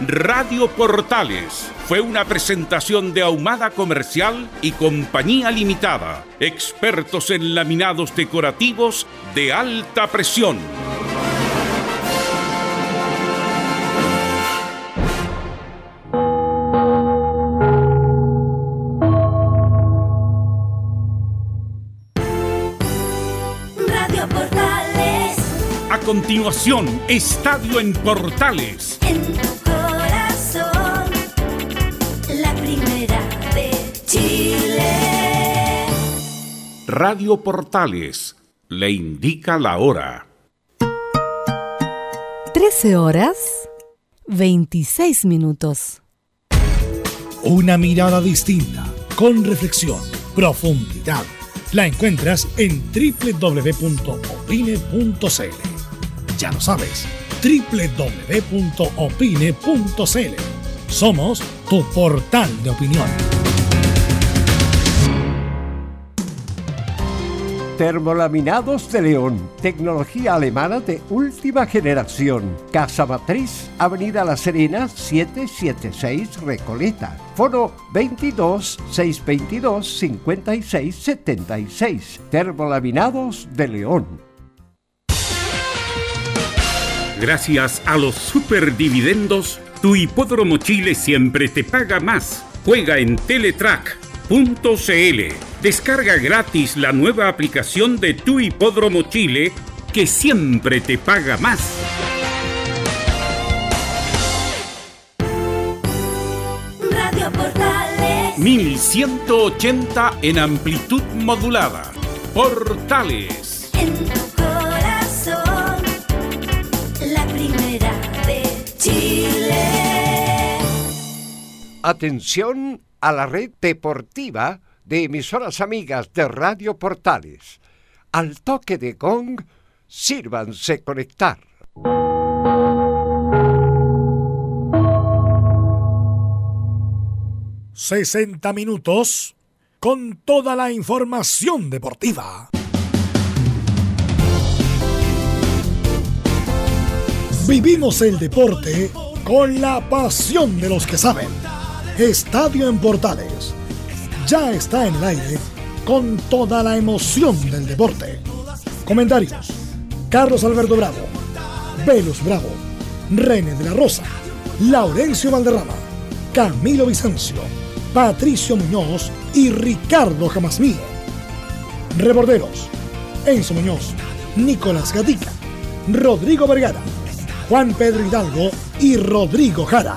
Radio Portales fue una presentación de Ahumada Comercial y Compañía Limitada, expertos en laminados decorativos de alta presión. Radio Portales, A continuación, Estadio en Portales. en Radio Portales le indica la hora. 13 horas 26 minutos. Una mirada distinta, con reflexión, profundidad. La encuentras en www.opine.cl. Ya lo sabes, www.opine.cl. Somos tu portal de opinión. Termolaminados de León, tecnología alemana de última generación. Casa Matriz, Avenida La Serena, 776 Recoleta. Foro 22 622 56 76. Termolaminados de León. Gracias a los superdividendos, tu hipódromo Chile siempre te paga más. Juega en Teletrack.cl. Descarga gratis la nueva aplicación de tu hipódromo Chile que siempre te paga más. Radio Portales, 1180 en amplitud modulada. Portales. en tu corazón, la primera de Chile. Atención a la red deportiva de emisoras amigas de Radio Portales. Al toque de gong, sírvanse conectar. – 60 minutos con toda la información deportiva. Vivimos el deporte con la pasión de los que saben. Estadio en Portales. Ya está en el aire con toda la emoción del deporte. Comentarios. Carlos Alberto Bravo. Velus Bravo. René de la Rosa. Laurencio Valderrama. Camilo Vicencio. Patricio Muñoz y Ricardo Jamasmí. Reborderos. Enzo Muñoz. Nicolás Gatica. Rodrigo Vergara. Juan Pedro Hidalgo y Rodrigo Jara.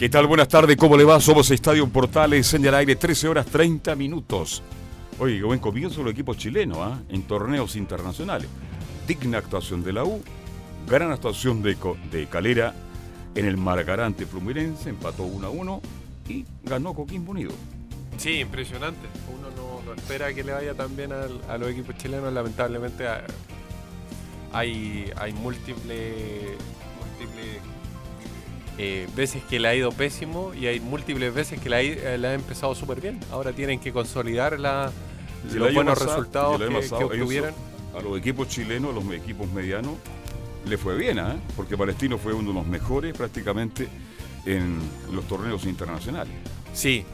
¿Qué tal? Buenas tardes, ¿cómo le va? Somos Estadio Portales en el aire, 13 horas 30 minutos. Oye, buen comienzo los equipos chilenos ¿ah? en torneos internacionales. Digna actuación de la U, gran actuación de, Calera en el Margarante Fluminense, empató 1 a 1 y ganó Coquimbo Unido. Sí, impresionante. Uno no, espera que le vaya tan bien a los equipos chilenos. Lamentablemente ah, hay, hay múltiples, múltiples eh, veces que le ha ido pésimo y hay múltiples veces que le ha, eh, le ha empezado súper bien. Ahora tienen que consolidar la, los buenos pasado- resultados que, que pasado obtuvieron. A los equipos chilenos, los equipos medianos, le fue bien, ¿ah? porque Palestino fue uno de los mejores prácticamente en los torneos internacionales. Sí,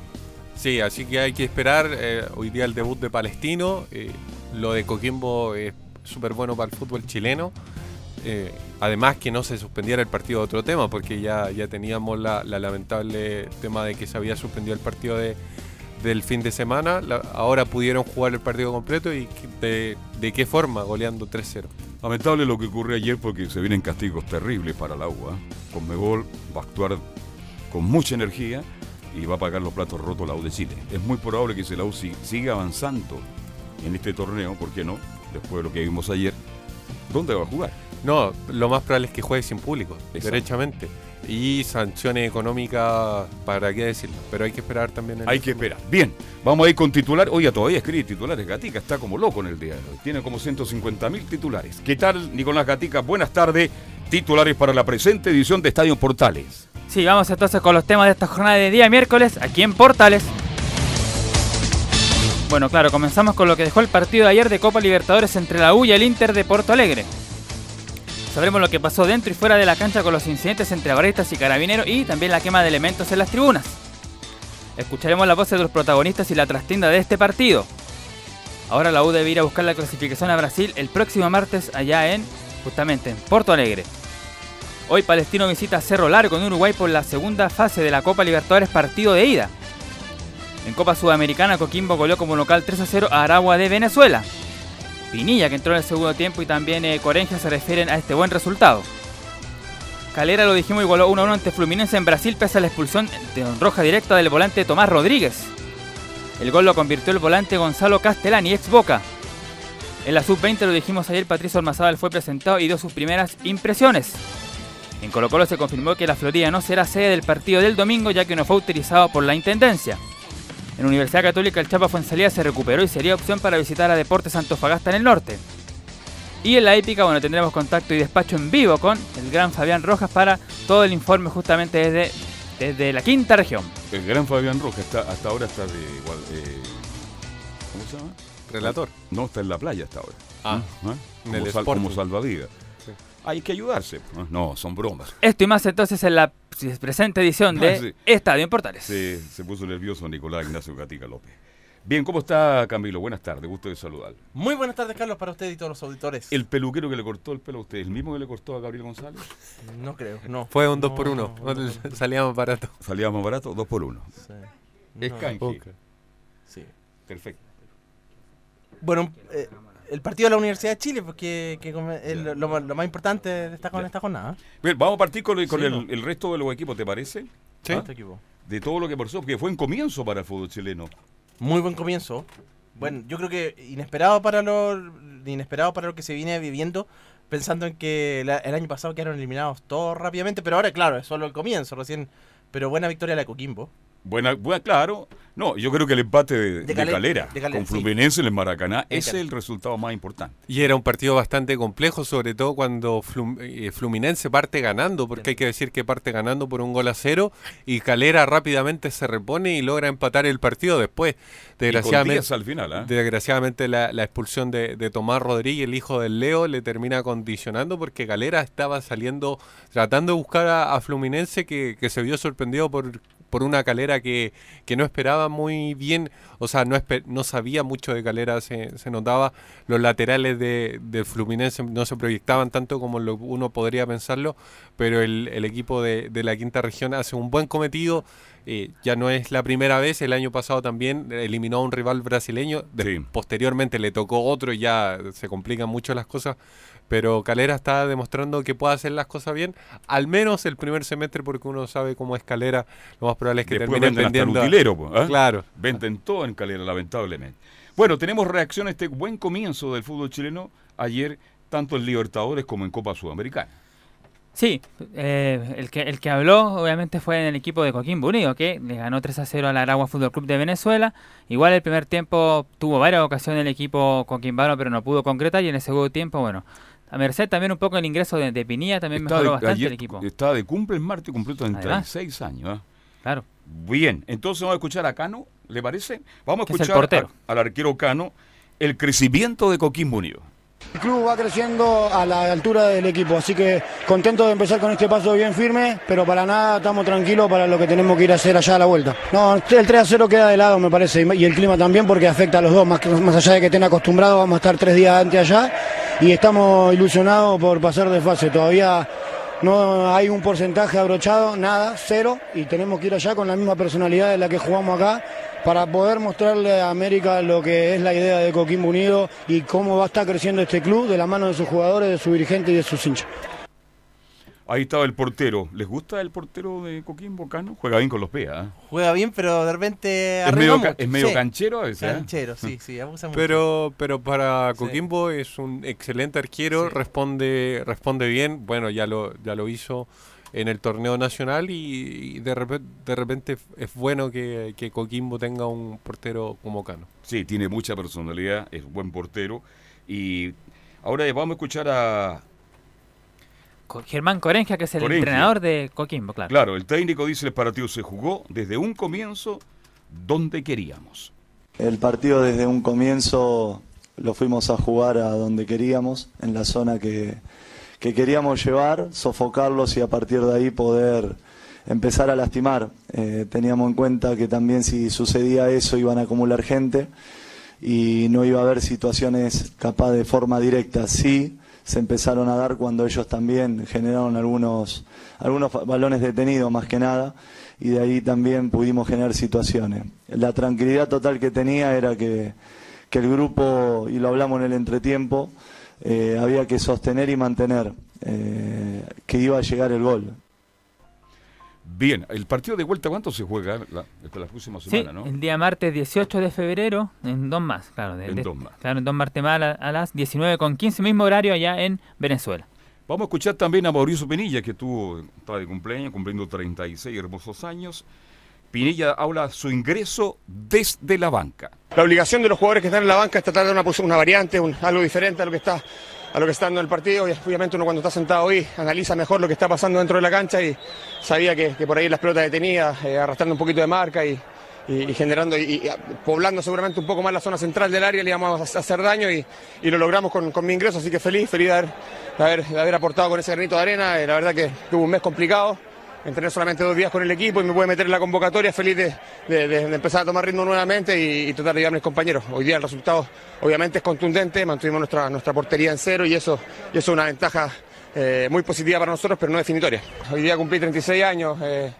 sí, así que hay que esperar. eh, hoy día el debut de Palestino. eh, lo de Coquimbo es súper bueno para el fútbol chileno. Eh, además que no se suspendiera el partido de otro tema, porque ya, ya teníamos la, la lamentable tema de que se había suspendido el partido de, del fin de semana. Ahora pudieron jugar el partido completo y de, qué forma, goleando 3-0. Lamentable lo que ocurrió ayer porque se vienen castigos terribles para la UA. Conmebol va a actuar con mucha energía y va a pagar los platos rotos la U de Chile. Es muy probable que si la U si- siga avanzando en este torneo, ¿por qué no? Después de lo que vimos ayer, ¿dónde va a jugar? No, lo más probable es que juegue sin público, Exacto. derechamente. y sanciones económicas, para qué decirlo, pero hay que esperar también. en Hay que esperar. Bien, vamos a ir con titular. Oye, todavía escribe titulares Gatica, está como loco en el día de hoy. Tiene como 150 mil titulares. ¿Qué tal, Nicolás Gatica? Buenas tardes. Titulares para la presente edición de Estadio Portales. Sí, vamos entonces con los temas de esta jornada de día miércoles aquí en Portales. Bueno, claro, comenzamos con lo que dejó el partido de ayer de Copa Libertadores entre la U y el Inter de Porto Alegre. Sabremos lo que pasó dentro y fuera de la cancha con los incidentes entre barristas y carabineros y también la quema de elementos en las tribunas. Escucharemos las voces de los protagonistas y la trastienda de este partido. Ahora la U debe ir a buscar la clasificación a Brasil el próximo martes allá en, justamente, en Porto Alegre. Hoy Palestino visita Cerro Largo en Uruguay por la segunda fase de la Copa Libertadores partido de ida. En Copa Sudamericana Coquimbo goleó como local 3 a 0 a Aragua de Venezuela. Pinilla que entró en el segundo tiempo y también eh, Corenja se refieren a este buen resultado. Calera lo dijimos igualó 1 a 1 ante Fluminense en Brasil pese a la expulsión de roja directa del volante Tomás Rodríguez. El gol lo convirtió el volante Gonzalo Castellani, ex Boca. En la sub-20 lo dijimos ayer, Patricio Almazábal fue presentado y dio sus primeras impresiones. En Colo Colo se confirmó que la Florida no será sede del partido del domingo ya que no fue utilizado por la Intendencia. En Universidad Católica el Chapa Fuensalía se recuperó y sería opción para visitar a Deportes Antofagasta en el norte. Y en la épica, bueno, tendremos contacto y despacho en vivo con el gran Fabián Rojas para todo el informe justamente desde, desde la quinta región. El gran Fabián Rojas está, hasta ahora está de igual. eh, ¿Cómo se llama? Relator. No, está en la playa hasta ahora. Ah, ¿Ah? en Como, el sal- Sporting. como salvavidas. Sí. Hay que ayudarse. ¿no? Son bromas. Esto y más entonces en la presente edición de sí. Estadio en Portales. Se, se puso nervioso Nicolás Ignacio Gatica López. Bien, ¿cómo está Camilo? Buenas tardes, gusto de saludar. Muy buenas tardes, Carlos, para usted y todos los auditores. El peluquero que le cortó el pelo a usted, ¿el mismo que le cortó a Gabriel González? No creo, no. Fue un 2 No, por 1 no, no, no. salía más barato. Salía más barato, dos por uno. Sí. Es No, canje. sí. Perfecto. Bueno, eh, el partido de la Universidad de Chile, porque que es lo, lo- lo más importante de esta, con esta jornada. Bien, vamos a partir con, el, con Sí, el, no. el resto de los equipos, ¿te parece? Sí. ¿Ah? Este. De todo lo que pasó, porque fue un comienzo para el fútbol chileno. Muy buen comienzo. Bueno, yo creo que inesperado para lo inesperado para lo que se viene viviendo, pensando en que la- el año pasado quedaron eliminados todos rápidamente, pero ahora claro, es solo el comienzo, recién, pero buena victoria la de Coquimbo. Buena, buena, claro. No, yo creo que el empate de, de Cale- Calera, de Calera, con sí. Fluminense en el Maracaná, es el resultado más importante. Y era un partido bastante complejo, sobre todo cuando Flum- eh, Fluminense parte ganando, porque hay que decir que parte ganando por un gol a cero y Calera rápidamente se repone y logra empatar el partido después. Y con Desgraciadamente, Díaz al final, desgraciadamente la, la expulsión de, de Tomás Rodríguez, el hijo del Leo, le termina condicionando porque Calera estaba saliendo, tratando de buscar a, a Fluminense que, que se vio sorprendido por, por una Calera que, que no esperaba muy bien, o sea, no, no sabía mucho de Calera, se, se notaba, los laterales de, de Fluminense no se proyectaban tanto como lo- uno podría pensarlo, pero el, el equipo de, de la quinta región hace un buen cometido. eh, ya no es la primera vez, el año pasado también eliminó a un rival brasileño, de- Sí. posteriormente le tocó otro y ya se complican mucho las cosas, pero Calera está demostrando que puede hacer las cosas bien, al menos el primer semestre porque uno sabe cómo es Calera, lo más probable es que Después termine venden hasta el vendiendo... utilero, pues, ¿ah? Claro. Venden todo en Calera, lamentablemente. Bueno, tenemos reacción a este buen comienzo del fútbol chileno ayer, tanto en Libertadores como en Copa Sudamericana. Sí, eh, el, que, el que habló obviamente fue en el equipo de Coquimbo Unido, que le ganó 3 a 0 al Aragua Fútbol Club de Venezuela. Igual el primer tiempo tuvo varias ocasiones el equipo coquimbano, pero no pudo concretar. Y en el segundo tiempo, bueno, a merced también un poco el ingreso de, de Pinilla, también Está mejoró de- bastante ayer el equipo. Estaba de cumple en martes, cumplió 36 Además. años. ¿ah? Claro. Bien, entonces vamos a escuchar a Cano, ¿le parece? Vamos a es el escuchar a- al arquero Cano el crecimiento de Coquimbo Unido. El club va creciendo a la altura del equipo, así que contento de empezar con este paso bien firme, pero para nada estamos tranquilos para lo que tenemos que ir a hacer allá a la vuelta. No, el 3 a 0 queda de lado, me parece, y el clima también porque afecta a los dos, más, que- más allá de que estén acostumbrados, vamos a estar tres días antes allá y estamos ilusionados por pasar de fase. Todavía no hay un porcentaje abrochado, nada, cero, y tenemos que ir allá con la misma personalidad de la que jugamos acá para poder mostrarle a América lo que es la idea de Coquimbo Unido y cómo va a estar creciendo este club de la mano de sus jugadores, de su dirigente y de sus hinchas. Ahí estaba el portero. ¿Les gusta el portero de Coquimbo, Cano? Juega bien con los pies, ¿ah? Juega bien, pero de repente Es medio, ca- mucho. es medio Sí, canchero a veces, ¿eh? Canchero, sí, sí, abusa mucho. Pero, pero para Sí. Coquimbo es un excelente arquero, Sí. responde, responde bien. Bueno, ya lo, ya lo hizo en el torneo nacional y, y de, repente, de repente es bueno que, que Coquimbo tenga un portero como Cano. Sí, tiene mucha personalidad, es buen portero. Y ahora vamos a escuchar a... Germán Corengia, que es el Corengia. entrenador de Coquimbo, claro. Claro, el técnico dice el partido se jugó desde un comienzo donde queríamos. El partido desde un comienzo lo fuimos a jugar a donde queríamos, en la zona que, que queríamos llevar, sofocarlos y a partir de ahí poder empezar a lastimar. Eh, teníamos en cuenta que también si sucedía eso iban a acumular gente y no iba a haber situaciones capaz de forma directa. Sí, se empezaron a dar cuando ellos también generaron algunos, algunos balones detenidos más que nada y de ahí también pudimos generar situaciones. La tranquilidad total que tenía era que, que el grupo, y lo hablamos en el entretiempo, eh, había que sostener y mantener eh, que iba a llegar el gol. Bien, el partido de vuelta, ¿cuánto se juega la, próxima Sí, semana, no? el día martes 18 de febrero, en dos más, claro. de- En de- dos más. Claro, en dos martes más a, a las 19 con 15, mismo horario allá en Venezuela. Vamos a escuchar también a Mauricio Pinilla, que tuvo, estaba de cumpleaños, cumpliendo 36 hermosos años. Pinilla habla su ingreso desde la banca. La obligación de los jugadores que están en la banca es tratar de dar una, una variante, un- algo diferente a lo que está a lo que está dando el partido obviamente uno cuando está sentado ahí analiza mejor lo que está pasando dentro de la cancha y sabía que, por ahí las pelotas detenidas, eh, arrastrando un poquito de marca y, generando y, poblando seguramente un poco más la zona central del área le íbamos a hacer daño y, lo logramos con, mi ingreso, así que feliz, feliz de haber, de haber, de haber aportado con ese granito de arena, Eh, la verdad que tuvo un mes complicado, entrené solamente dos días con el equipo y me pude meter en la convocatoria, feliz de, empezar a tomar ritmo nuevamente y, tratar de ayudar a mis compañeros. Hoy día el resultado obviamente es contundente, mantuvimos nuestra, nuestra portería en cero y eso, y eso es una ventaja eh, muy positiva para nosotros, pero no definitoria. Hoy día cumplí 36 años, eh,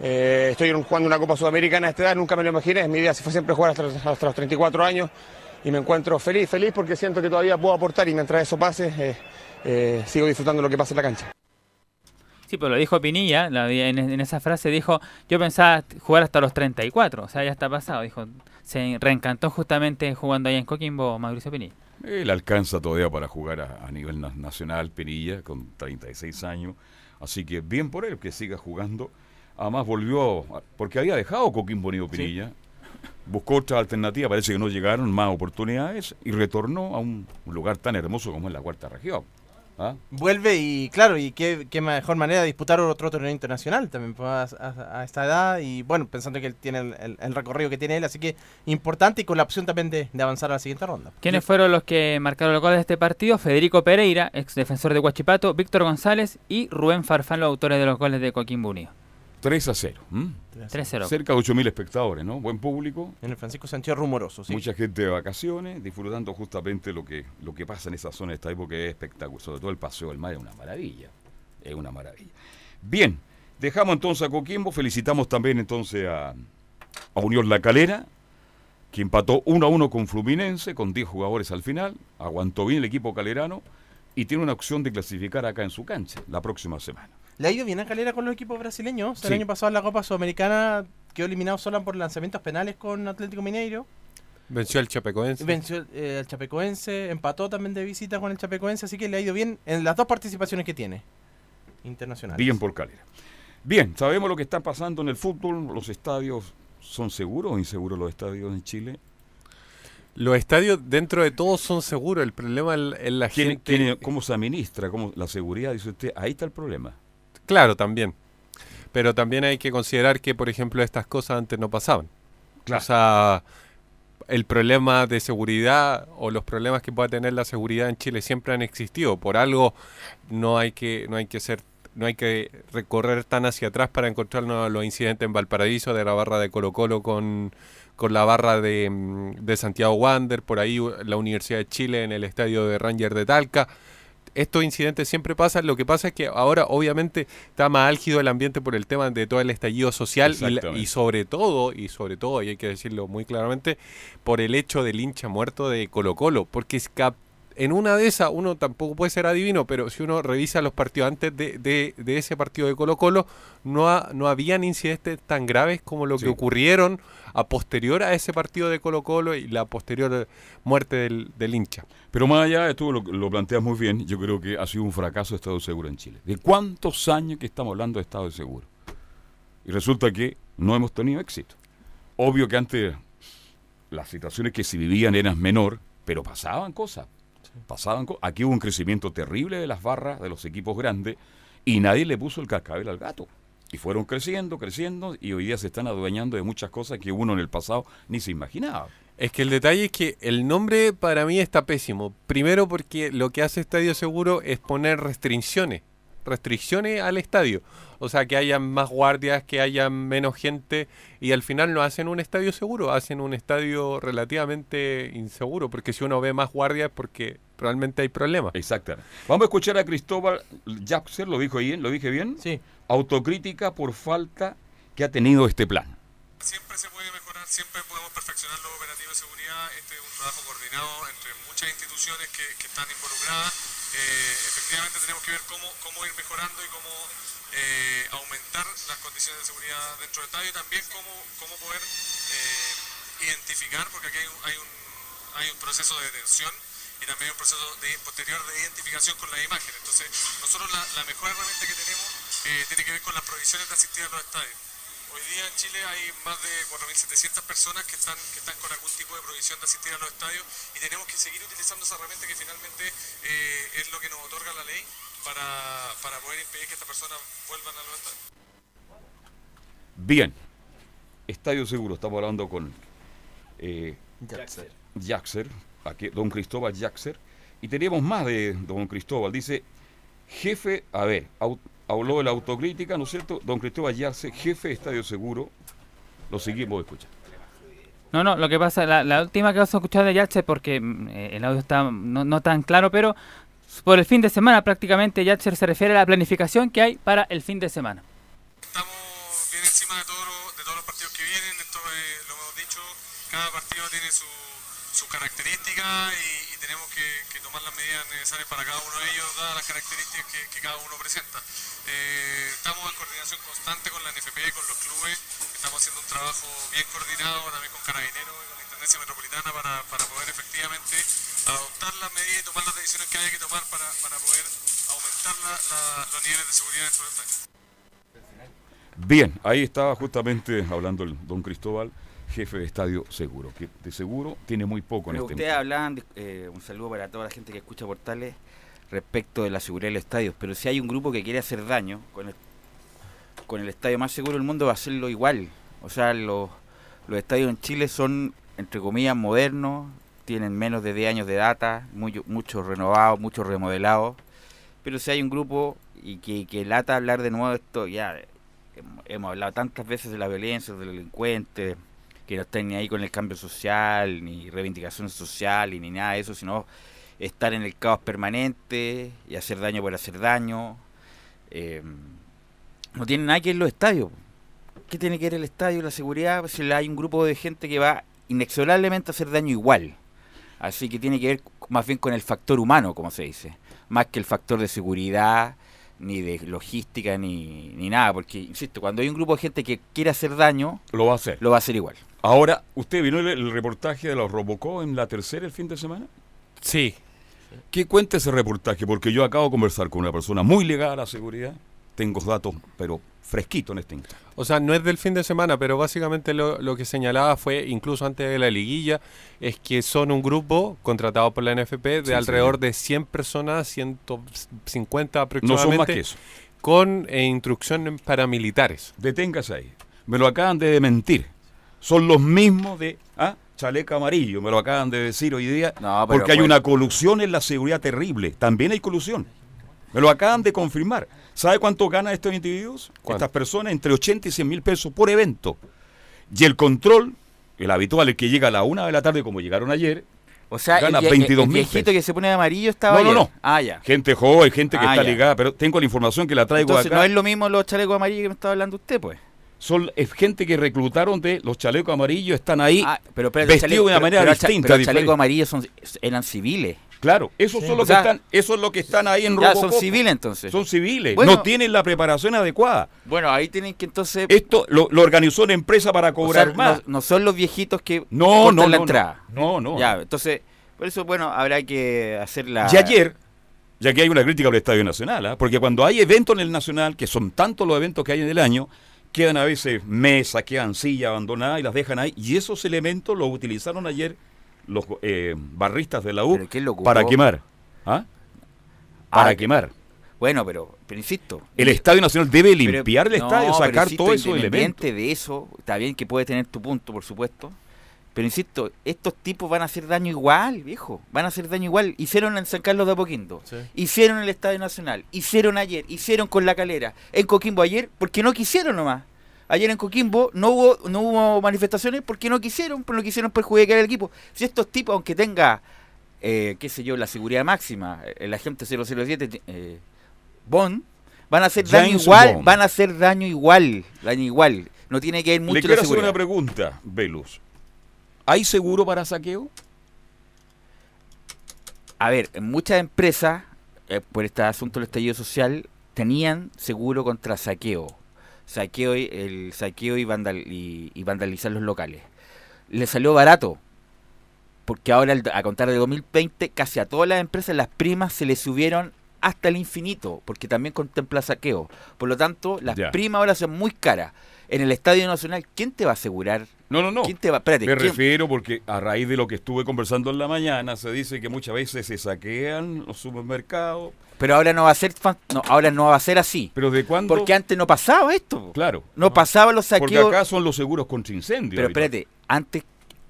eh, estoy jugando una Copa Sudamericana a esta edad, nunca me lo imaginé, mi idea fue siempre jugar hasta, los 34 años y me encuentro feliz, feliz porque siento que todavía puedo aportar y mientras eso pase eh, sigo disfrutando lo que pasa en la cancha. Sí, pero lo dijo Pinilla, la en, en esa frase dijo, yo pensaba jugar hasta los 34, o sea, ya está pasado, dijo, se reencantó justamente jugando allá en Coquimbo Mauricio Pinilla. Él alcanza todavía para jugar a, a nivel na- nacional, Pinilla, con 36 años. Así que bien por él que siga jugando. Además volvió, porque había dejado Coquimbo Unido Pinilla. Buscó otra alternativa, parece que no llegaron más oportunidades y retornó a un, un lugar tan hermoso como es la cuarta región. ¿Ah? Vuelve y claro, y qué, qué mejor manera de disputar otro torneo internacional también pues, a, a- a esta edad y bueno, pensando que él tiene el, el- el recorrido que tiene él, así que importante y con la opción también de, de avanzar a la siguiente ronda. ¿Quiénes fueron los que marcaron los goles de este partido? Federico Pereira, ex defensor de Huachipato, Víctor González y Rubén Farfán, los autores de los goles de Coquimbo Unido. 3 a 0. ¿m? 3-0. Cerca de 8.000 espectadores, ¿no? Buen público. En el Francisco Sánchez rumoroso, sí. Mucha gente de vacaciones, disfrutando justamente lo que, lo que pasa en esa zona de esta época es espectacular. Sobre todo el Paseo del Mar es una maravilla. Es una maravilla. Bien, dejamos entonces a Coquimbo. Felicitamos también entonces a, a Unión La Calera, que empató 1 a 1 con Fluminense, con 10 jugadores al final. Aguantó bien el equipo calerano y tiene una opción de clasificar acá en su cancha la próxima semana. Le ha ido bien a Calera con los equipos brasileños. El Sí. año pasado en la Copa Sudamericana quedó eliminado solo por lanzamientos penales con Atlético Mineiro. Venció al Chapecoense. Venció eh, al Chapecoense, empató también de visita con el Chapecoense, así que le ha ido bien en las dos participaciones que tiene. Internacionales. Bien por Calera. Bien, sabemos lo que está pasando en el fútbol. Los estadios son seguros o inseguros los estadios en Chile. Los estadios dentro de todo son seguros. El problema es es la ¿Quién- gente. quién- ¿Cómo se administra? ¿Cómo, la seguridad, dice usted. Ahí está el problema. Claro, también. Pero también hay que considerar que, por ejemplo, estas cosas antes no pasaban. O sea, el problema de seguridad o los problemas que pueda tener la seguridad en Chile siempre han existido. Por algo no hay que, no hay que ser no hay que recorrer tan hacia atrás para encontrarnos los incidentes en Valparaíso de la barra de Colo Colo con, con la barra de, de Santiago Wander, por ahí la Universidad de Chile en el estadio de Ranger de Talca estos incidentes siempre pasan. Lo que pasa es que ahora, obviamente, está más álgido el ambiente por el tema de todo el estallido social y, la- y sobre todo, y sobre todo, y hay que decirlo muy claramente, por el hecho del hincha muerto de Colo Colo, porque es en una de esas, uno tampoco puede ser adivino, pero si uno revisa los partidos antes de, de- de ese partido de Colo Colo, no, ha- no habían incidentes tan graves como lo que ocurrieron a posterior a ese partido de Colo Colo y la posterior muerte del, del hincha. Pero más allá de todo, lo, lo planteas muy bien, yo creo que ha sido un fracaso Estado de Seguro en Chile. ¿De cuántos años que estamos hablando de Estado de Seguro? Y resulta que no hemos tenido éxito. Obvio que antes las situaciones que se vivían eran menor, pero pasaban cosas. Pasaban co- Aquí hubo un crecimiento terrible de las barras, de los equipos grandes, y nadie le puso el cascabel al gato. Y fueron creciendo, creciendo, y hoy día se están adueñando de muchas cosas que uno en el pasado ni se imaginaba. Es que el detalle es que el nombre para mí está pésimo. Primero porque lo que hace Estadio Seguro es poner restricciones. Restricciones al estadio. O sea, que haya más guardias, que haya menos gente. Y al final no hacen un estadio seguro, hacen un estadio relativamente inseguro. Porque si uno ve más guardias es porque probablemente hay problemas. Exactamente. Vamos a escuchar a Cristóbal Jackser, lo dijo bien, lo dije bien. Sí. Autocrítica por falta que ha tenido este plan. Siempre se puede mejorar, siempre podemos perfeccionar los operativos de seguridad. Este es un trabajo coordinado entre muchas instituciones que, que están involucradas. Eh, efectivamente tenemos que ver cómo, cómo ir mejorando y cómo eh, aumentar las condiciones de seguridad dentro del estadio y también cómo, cómo poder eh, identificar, porque aquí hay un, hay, un, hay un proceso de detención y también hay un proceso de, posterior de identificación con las imágenes. Entonces, nosotros la, la mejor herramienta que tenemos eh, tiene que ver con las provisiones de asistir a los estadios. Hoy día en Chile hay más de 4.700 personas que están, que están con algún tipo de provisión de asistir a los estadios y tenemos que seguir utilizando esa herramienta que finalmente eh, es lo que nos otorga la ley para, para poder impedir que estas personas vuelvan a los estadios. Bien. Estadio Seguro, estamos hablando con eh, Jackser. Jackser, aquí, don Cristóbal Jackser. Y teníamos más de don Cristóbal. Dice, jefe, a ver, habló de la autocrítica, ¿no es cierto? Don Cristóbal Jackser, jefe de Estadio Seguro. Lo seguimos escuchando. No, no, lo que pasa, la, última que vamos a escuchar de Yatser, porque eh, el audio está no, no tan claro, pero por el fin de semana prácticamente Yatser se refiere a la planificación que hay para el fin de semana. Y, tenemos que, tomar las medidas necesarias para cada uno de ellos, dadas las características que, cada uno presenta. Eh, estamos en coordinación constante con la NFP, con los clubes, estamos haciendo un trabajo bien coordinado también con Carabineros y con la Intendencia Metropolitana para, para poder efectivamente adoptar las medidas y tomar las decisiones que haya que tomar para, para poder aumentar los niveles de seguridad dentro del país. Bien, ahí estaba justamente hablando el don Cristóbal, jefe de Estadio Seguro, que de seguro tiene muy poco en este ustedes hablaban, de- eh, un saludo para toda la gente que escucha Portales, respecto de la seguridad de los estadios. Pero si hay un grupo que quiere hacer daño con el, con el estadio más seguro del mundo, va a hacerlo igual. O sea, los, los estadios en Chile son, entre comillas, modernos, tienen menos de 10 años de data, muchos renovados, muchos remodelados. Pero si hay un grupo y que, que lata hablar de nuevo de esto, ya hemos- hemos hablado tantas veces de la violencia, de los delincuentes, que no están ni ahí con el cambio social, ni reivindicación social, y ni nada de eso, sino estar en el caos permanente y hacer daño por hacer daño. Eh, no tiene nada que ver los estadios. ¿Qué tiene que ver el estadio la seguridad? Si hay un grupo de gente que va inexorablemente a hacer daño igual. Así que tiene que ver más bien con el factor humano, como se dice. Más que el factor de seguridad, ni de logística, ni, ni nada. Porque, insisto, cuando hay un grupo de gente que quiere hacer daño, Lo va a hacer. lo va a hacer igual. Ahora, ¿usted vino el, el reportaje de los Robocó en la tercera el fin de semana? Sí. ¿Qué cuenta ese reportaje? Porque yo acabo de conversar con una persona muy ligada a la seguridad. Tengo datos, pero fresquito en este instante. O sea, no es del fin de semana, pero básicamente lo, lo que señalaba fue, incluso antes de la liguilla, es que son un grupo contratado por la NFP de Sí, alrededor de 100 personas, 150 No aproximadamente. son más que eso. Con eh, instrucciones paramilitares. Deténgase ahí. Me lo acaban de mentir. Son los mismos de ah, chaleco amarillo. Me lo acaban de decir hoy día. No, porque hay una colusión en la seguridad terrible. También hay colusión. Me lo acaban de confirmar. ¿Sabe cuánto ganan estos individuos? Estas personas entre 80 y 100 mil pesos por evento. Y el control, el habitual, el que llega a la una de la tarde como llegaron ayer, O sea, Gana el, vie- 22 el viejito pesos. que se pone de amarillo estaba No, no. Ah, ya. gente joven, gente que Ah, está ya. ligada, pero tengo la información que la traigo Entonces acá. no es lo mismo los chalecos amarillos que me estaba hablando usted, pues. Son es gente que reclutaron de los chalecos amarillos, están ahí Ah, pero espérate, vestidos chaleco- de una pero- manera pero distinta. Pero los chalecos amarillos son, eran civiles. Claro, esos Sí. son los O sea, que están, eso es lo que están ahí en ya, Robocop. son civiles entonces. Son civiles, Bueno. no tienen la preparación adecuada. Bueno, ahí tienen que entonces... Esto lo, lo organizó una empresa para o cobrar sea, más. No, no son los viejitos que No, cortan no, la no, no. entrada. No, no. Ya, entonces, por eso, bueno, habrá que hacer la... Y ayer, ya que hay una crítica al Estadio Nacional, ¿ah? porque cuando hay eventos en el Nacional, que son tantos los eventos que hay en el año, quedan a veces mesas, quedan sillas abandonadas y las dejan ahí, y esos elementos los utilizaron ayer los eh, barristas de la U para quemar. ¿Ah? Para Ah, quemar. Bueno, pero, pero insisto... El Estadio Nacional debe Pero- limpiar el no, estadio, pero sacar todos esos elementos. de eso, está bien que puede tener tu punto, por supuesto. Pero insisto, estos tipos van a hacer daño igual, viejo. Van a hacer daño igual. Hicieron en San Carlos de Apoquindo. Hicieron en el Estadio Nacional. Hicieron ayer. Hicieron con la calera. En Coquimbo ayer, porque no quisieron nomás. Ayer en Coquimbo no hubo, no hubo manifestaciones porque no quisieron, pero no quisieron perjudicar al equipo. Si estos tipos, aunque tenga, eh, qué sé yo, la seguridad máxima, eh, el agente 007, eh, Bond, van a hacer daño igual, Bond. van a hacer daño igual, daño igual. No tiene que ir mucho Le la quiero hacer seguridad. una pregunta, Velus. ¿Hay seguro para saqueo? A ver, muchas empresas, eh, por este asunto del estallido social, tenían seguro contra saqueo. Saqueo y, el saqueo y, vandal, y, y vandalizar los locales. Le salió barato. Porque ahora, a contar de 2020, casi a todas las empresas las primas se les subieron hasta el infinito, porque también contempla saqueo. Por lo tanto, las Ya. primas ahora son muy caras. En el Estadio Nacional, ¿quién te va a asegurar? No, no, no. ¿Quién te va? Espérate, Me ¿quién- refiero porque a raíz de lo que estuve conversando en la mañana, se dice que muchas veces se saquean los supermercados. Pero ahora no va a ser fan- no, ahora no va a ser así. ¿Pero de cuándo? Porque antes no pasaba esto. Claro. No pasaba los Porque saqueos. acá son los seguros contra incendios. Pero ahorita. espérate, antes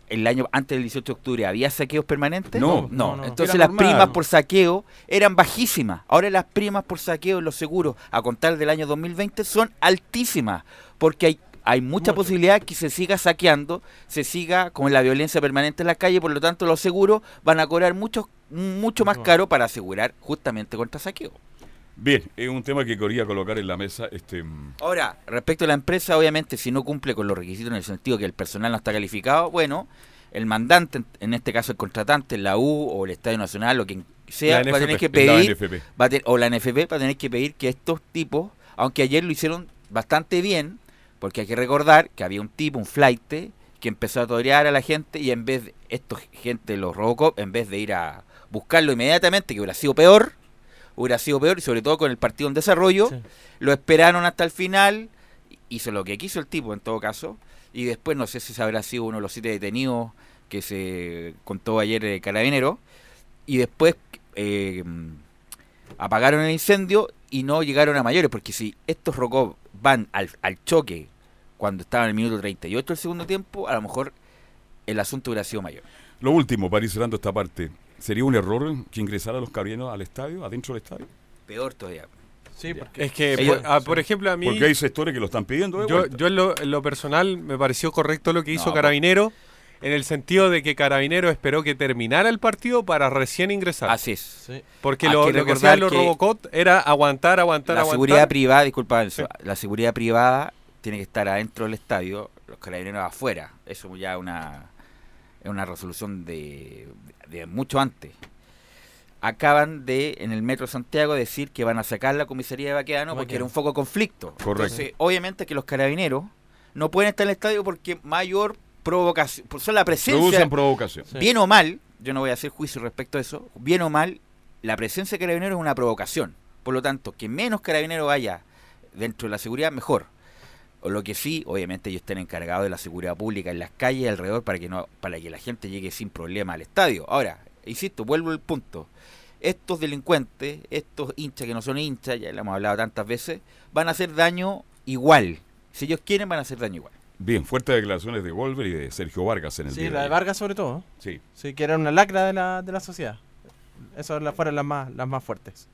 el año antes del 18 de octubre había saqueos permanentes? No, no. no, no. Entonces Era las normal. primas por saqueo eran bajísimas. Ahora las primas por saqueo en los seguros a contar del año 2020 son altísimas, porque hay hay mucha posibilidad que se siga saqueando, se siga con la violencia permanente en la calle, por lo tanto los seguros van a cobrar mucho mucho más caro para asegurar justamente contra saqueo. Bien, es un tema que quería colocar en la mesa. Este, mm, Ahora, respecto a la empresa, obviamente, si no cumple con los requisitos en el sentido que el personal no está calificado, bueno, el mandante, en- este caso el contratante, la U o el Estadio Nacional o quien sea, La va a tener que la pedir, NFP. va a o la NFP va a tener que pedir que estos tipos, aunque ayer lo hicieron bastante bien, porque hay que recordar que había un tipo, un flight, que empezó a torear a la gente y en vez de, estos gente, los Robocop, en vez de ir a buscarlo inmediatamente, que hubiera sido peor, hubiera sido peor, y sobre todo con el partido en desarrollo, lo esperaron hasta el final, hizo lo que quiso el tipo en todo caso, y después no sé si habrá sido uno de los siete detenidos que se contó ayer el carabinero, y después eh, apagaron el incendio y no llegaron a mayores, porque si estos Rocop van al, al choque cuando estaba en el minuto 38 del segundo tiempo, a lo mejor el asunto hubiera sido mayor. Lo último, para ir cerrando esta parte. ¿Sería un error que ingresaran los carabineros al estadio, adentro del estadio? Peor todavía. Sí, Es que, Ellos- por, ah, por ejemplo, a mí. Porque hay sectores que lo están pidiendo de Yo, yo en, lo, en lo personal me pareció correcto lo que hizo No, Carabinero, en el sentido de que Carabinero esperó que terminara el partido para recién ingresar. Así es. Porque lo, que lo que hacían los Robocop era aguantar, aguantar, la aguantar. seguridad privada, disculpa, Enzo, la seguridad privada tiene que estar adentro del estadio, los carabineros afuera. Eso ya es una, es una resolución de, de mucho antes. Acaban de, en el Metro Santiago, decir que van a sacar la comisaría de Baqueano porque era un foco de conflicto. Correcto. Entonces, obviamente que los carabineros no pueden estar en el estadio porque mayor provocación, por solo la presencia, Producen provocación. bien o mal, yo no voy a hacer juicio respecto a eso, bien o mal, la presencia de carabineros es una provocación. Por lo tanto, que menos carabineros haya dentro de la seguridad, mejor. O lo que sí, obviamente ellos están encargados de la seguridad pública en las calles y alrededor para que no, para que la gente llegue sin problema al estadio. Ahora, insisto, vuelvo al punto. Estos delincuentes, estos hinchas que no son hinchas, ya lo hemos hablado tantas veces, van a hacer daño igual. Si ellos quieren, van a hacer daño igual. Bien, fuertes declaraciones de Golver y de Sergio Vargas en el Sí, día la de. Vargas sobre todo. Sí. Sí, que era una lacra de la, de la sociedad. Esas fueron las más, las más fuertes.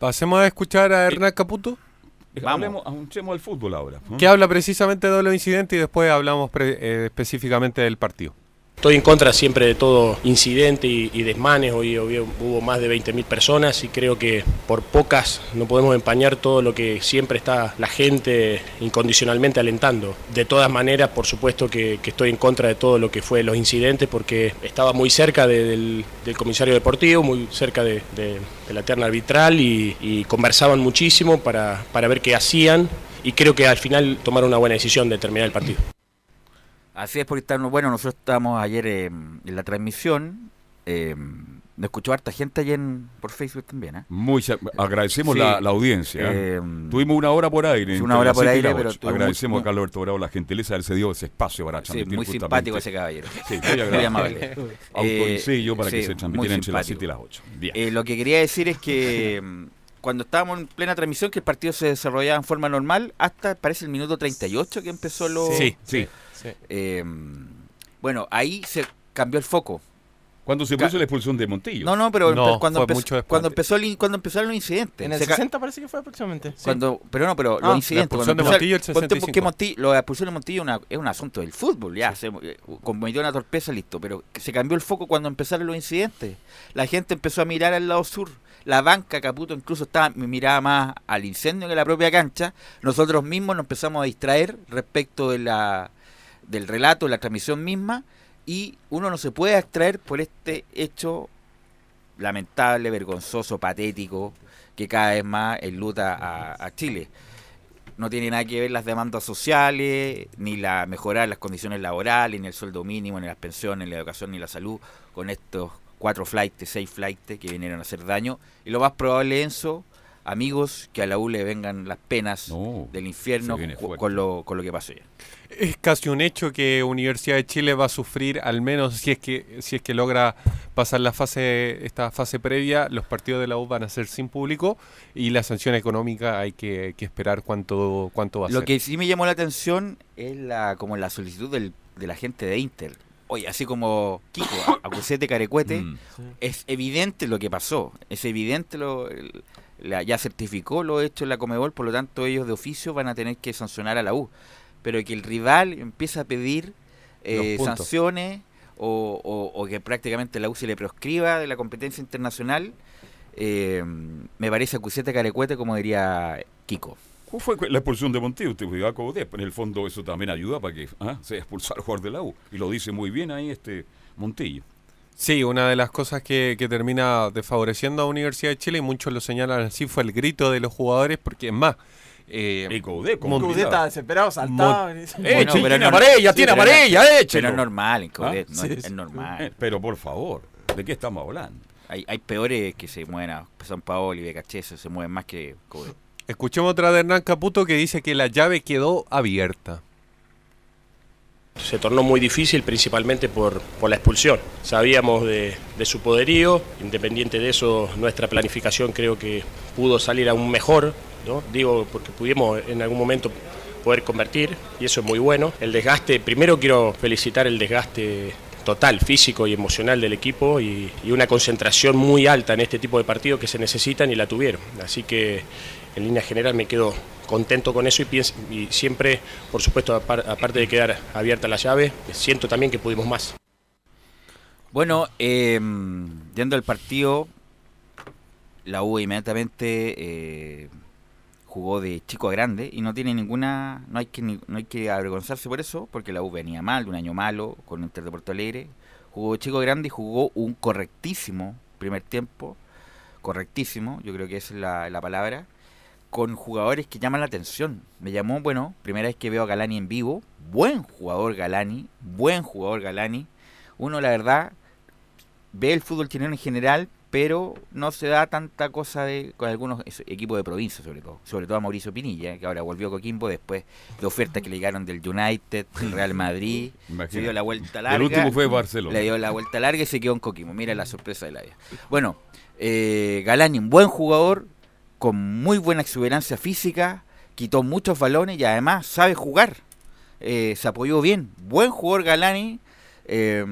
Pasemos a escuchar a Hernán Caputo, Hablemos, avancemos al fútbol ahora. que habla precisamente de los incidentes y después hablamos pre- eh, específicamente del partido. Estoy en contra siempre de todo incidente y, desmanes. Hoy hubo, más de 20.000 personas y creo que por pocas no podemos empañar todo lo que siempre está la gente incondicionalmente alentando. De todas maneras, por supuesto que, estoy en contra de todo lo que fue los incidentes porque estaba muy cerca de- del, comisario deportivo, muy cerca de la terna arbitral y, y conversaban muchísimo para, para ver qué hacían y creo que al final tomaron una buena decisión de terminar el partido. Así es, porque estamos, bueno, nosotros estábamos ayer eh, en la transmisión. Eh, nos escuchó harta gente ayer en- por Facebook también, ¿eh? Muy, sa- agradecemos Sí. la, la audiencia. Eh, Tuvimos una hora por aire. sí, una hora por aire, pero Agradecemos muy- a Carlos Alberto Bravo la gentileza de él se dio ese espacio para Sí, transmitir muy justamente. simpático ese caballero. Sí, muy Muy agradable. amable. Yo para que sí, se muy transmitiera entre las simpático. 7 y las 8. Bien. Eh, lo que quería decir es que cuando estábamos en plena transmisión, que el partido se desarrollaba en forma normal, hasta parece el minuto 38 que empezó lo... Sí, sí. Sí. Eh, bueno, ahí se cambió el foco. Cuando se puso la expulsión de Montillo. No, no, pero No, cuando, fue empezó, cuando empezó el cuando empezaron los incidentes. En el Se ca- 60 parece que fue aproximadamente. sí. Cuando, pero no, pero Ah, los incidentes. la expulsión de cuando Montillo el empezó- ponte 65. que Montillo- lo de la expulsión de Montillo una- es un asunto del fútbol, ya. Se eh, cometió una torpeza, listo. Pero se cambió el foco cuando empezaron los incidentes. La gente empezó a mirar al lado sur. La banca, Caputo, incluso estaba, miraba más al incendio que a la propia cancha. Nosotros mismos nos empezamos a distraer respecto de la, del relato, la transmisión misma. Y uno no se puede extraer por este hecho lamentable, vergonzoso, patético, que cada vez más enluta a, a Chile. No tiene nada que ver las demandas sociales, ni la mejorar las condiciones laborales, ni el sueldo mínimo, ni las pensiones, ni la educación, ni la salud, con estos cuatro flights, seis flights que vinieron a hacer daño. Y lo más probable, Enzo, amigos, que a la U le vengan las penas No, del infierno con lo, con lo que pasó ya. Es casi un hecho que Universidad de Chile va a sufrir, al menos si es que si es que logra pasar la fase esta fase previa, los partidos de la U van a ser sin público y la sanción económica hay que, que esperar cuánto cuánto va a Lo ser. que sí me llamó la atención es la como la solicitud del, de la gente de Inter. Oye, así como Kiko, a- acusete carecuete, Mm. es evidente lo que pasó. Es evidente lo el- la- ya certificó lo hecho en la Comebol, por lo tanto ellos de oficio van a tener que sancionar a la U. Pero que el rival empieza a pedir eh, sanciones o, o- o que prácticamente la U se le proscriba de la competencia internacional, eh, me parece acusete carecuete, como diría Kiko. ¿Cómo fue la expulsión de Montillo? Usted con Odep. En el fondo eso también ayuda para que ah, se expulsara al jugador de la U. Y lo dice muy bien ahí este Montillo. Sí, una de las cosas que, que termina desfavoreciendo a Universidad de Chile, y muchos lo señalan así, fue el grito de los jugadores, porque es más, eh, Y Coudet, estaba desesperado, saltaba. Eh, Bueno, che, pero tiene amarilla, sí, tiene amarilla, échelo. Pero es normal, en Coudet, ¿Ah? no, Sí, es, sí. normal. Eh, pero por favor, ¿de qué estamos hablando? Hay, hay peores que se mueven a San Paolo y Becachese, se mueven más que Coudet. escuchemos otra de Hernán Caputo que dice que la llave quedó abierta. Se tornó muy difícil principalmente por, por la expulsión. Sabíamos de, de su poderío, independiente de eso, nuestra planificación creo que pudo salir aún mejor, ¿no? Digo, porque pudimos en algún momento poder convertir y eso es muy bueno. El desgaste, primero quiero felicitar el desgaste total, físico y emocional del equipo y, y una concentración muy alta en este tipo de partidos que se necesitan y la tuvieron. Así que en línea general me quedo contento con eso y, pienso, y siempre, por supuesto, apar- aparte de quedar abierta la llave, siento también que pudimos más. Bueno, eh, yendo al partido, la U inmediatamente eh, jugó de chico a grande y no tiene ninguna, no hay que no hay que avergonzarse por eso, porque la U venía mal, de un año malo, con Inter de Porto Alegre, jugó de chico a grande y jugó un correctísimo primer tiempo, correctísimo, yo creo que esa es la palabra, con jugadores que llaman la atención. Me llamó, bueno, primera vez que veo a Galani en vivo, buen jugador Galani, buen jugador Galani. Uno, la verdad, ve el fútbol chileno en general, pero no se da tanta cosa de con algunos equipos de provincia, sobre todo. Sobre todo a Mauricio Pinilla, que ahora volvió a Coquimbo después de ofertas que le llegaron del United, del Real Madrid. se dio la vuelta larga. El último fue Barcelona. Le dio la vuelta larga y se quedó en Coquimbo. Mira la sorpresa de la vida. Bueno, eh, Galani, un buen jugador, con muy buena exuberancia física, quitó muchos balones y además sabe jugar. Eh, se apoyó bien. Buen jugador Galani. eh,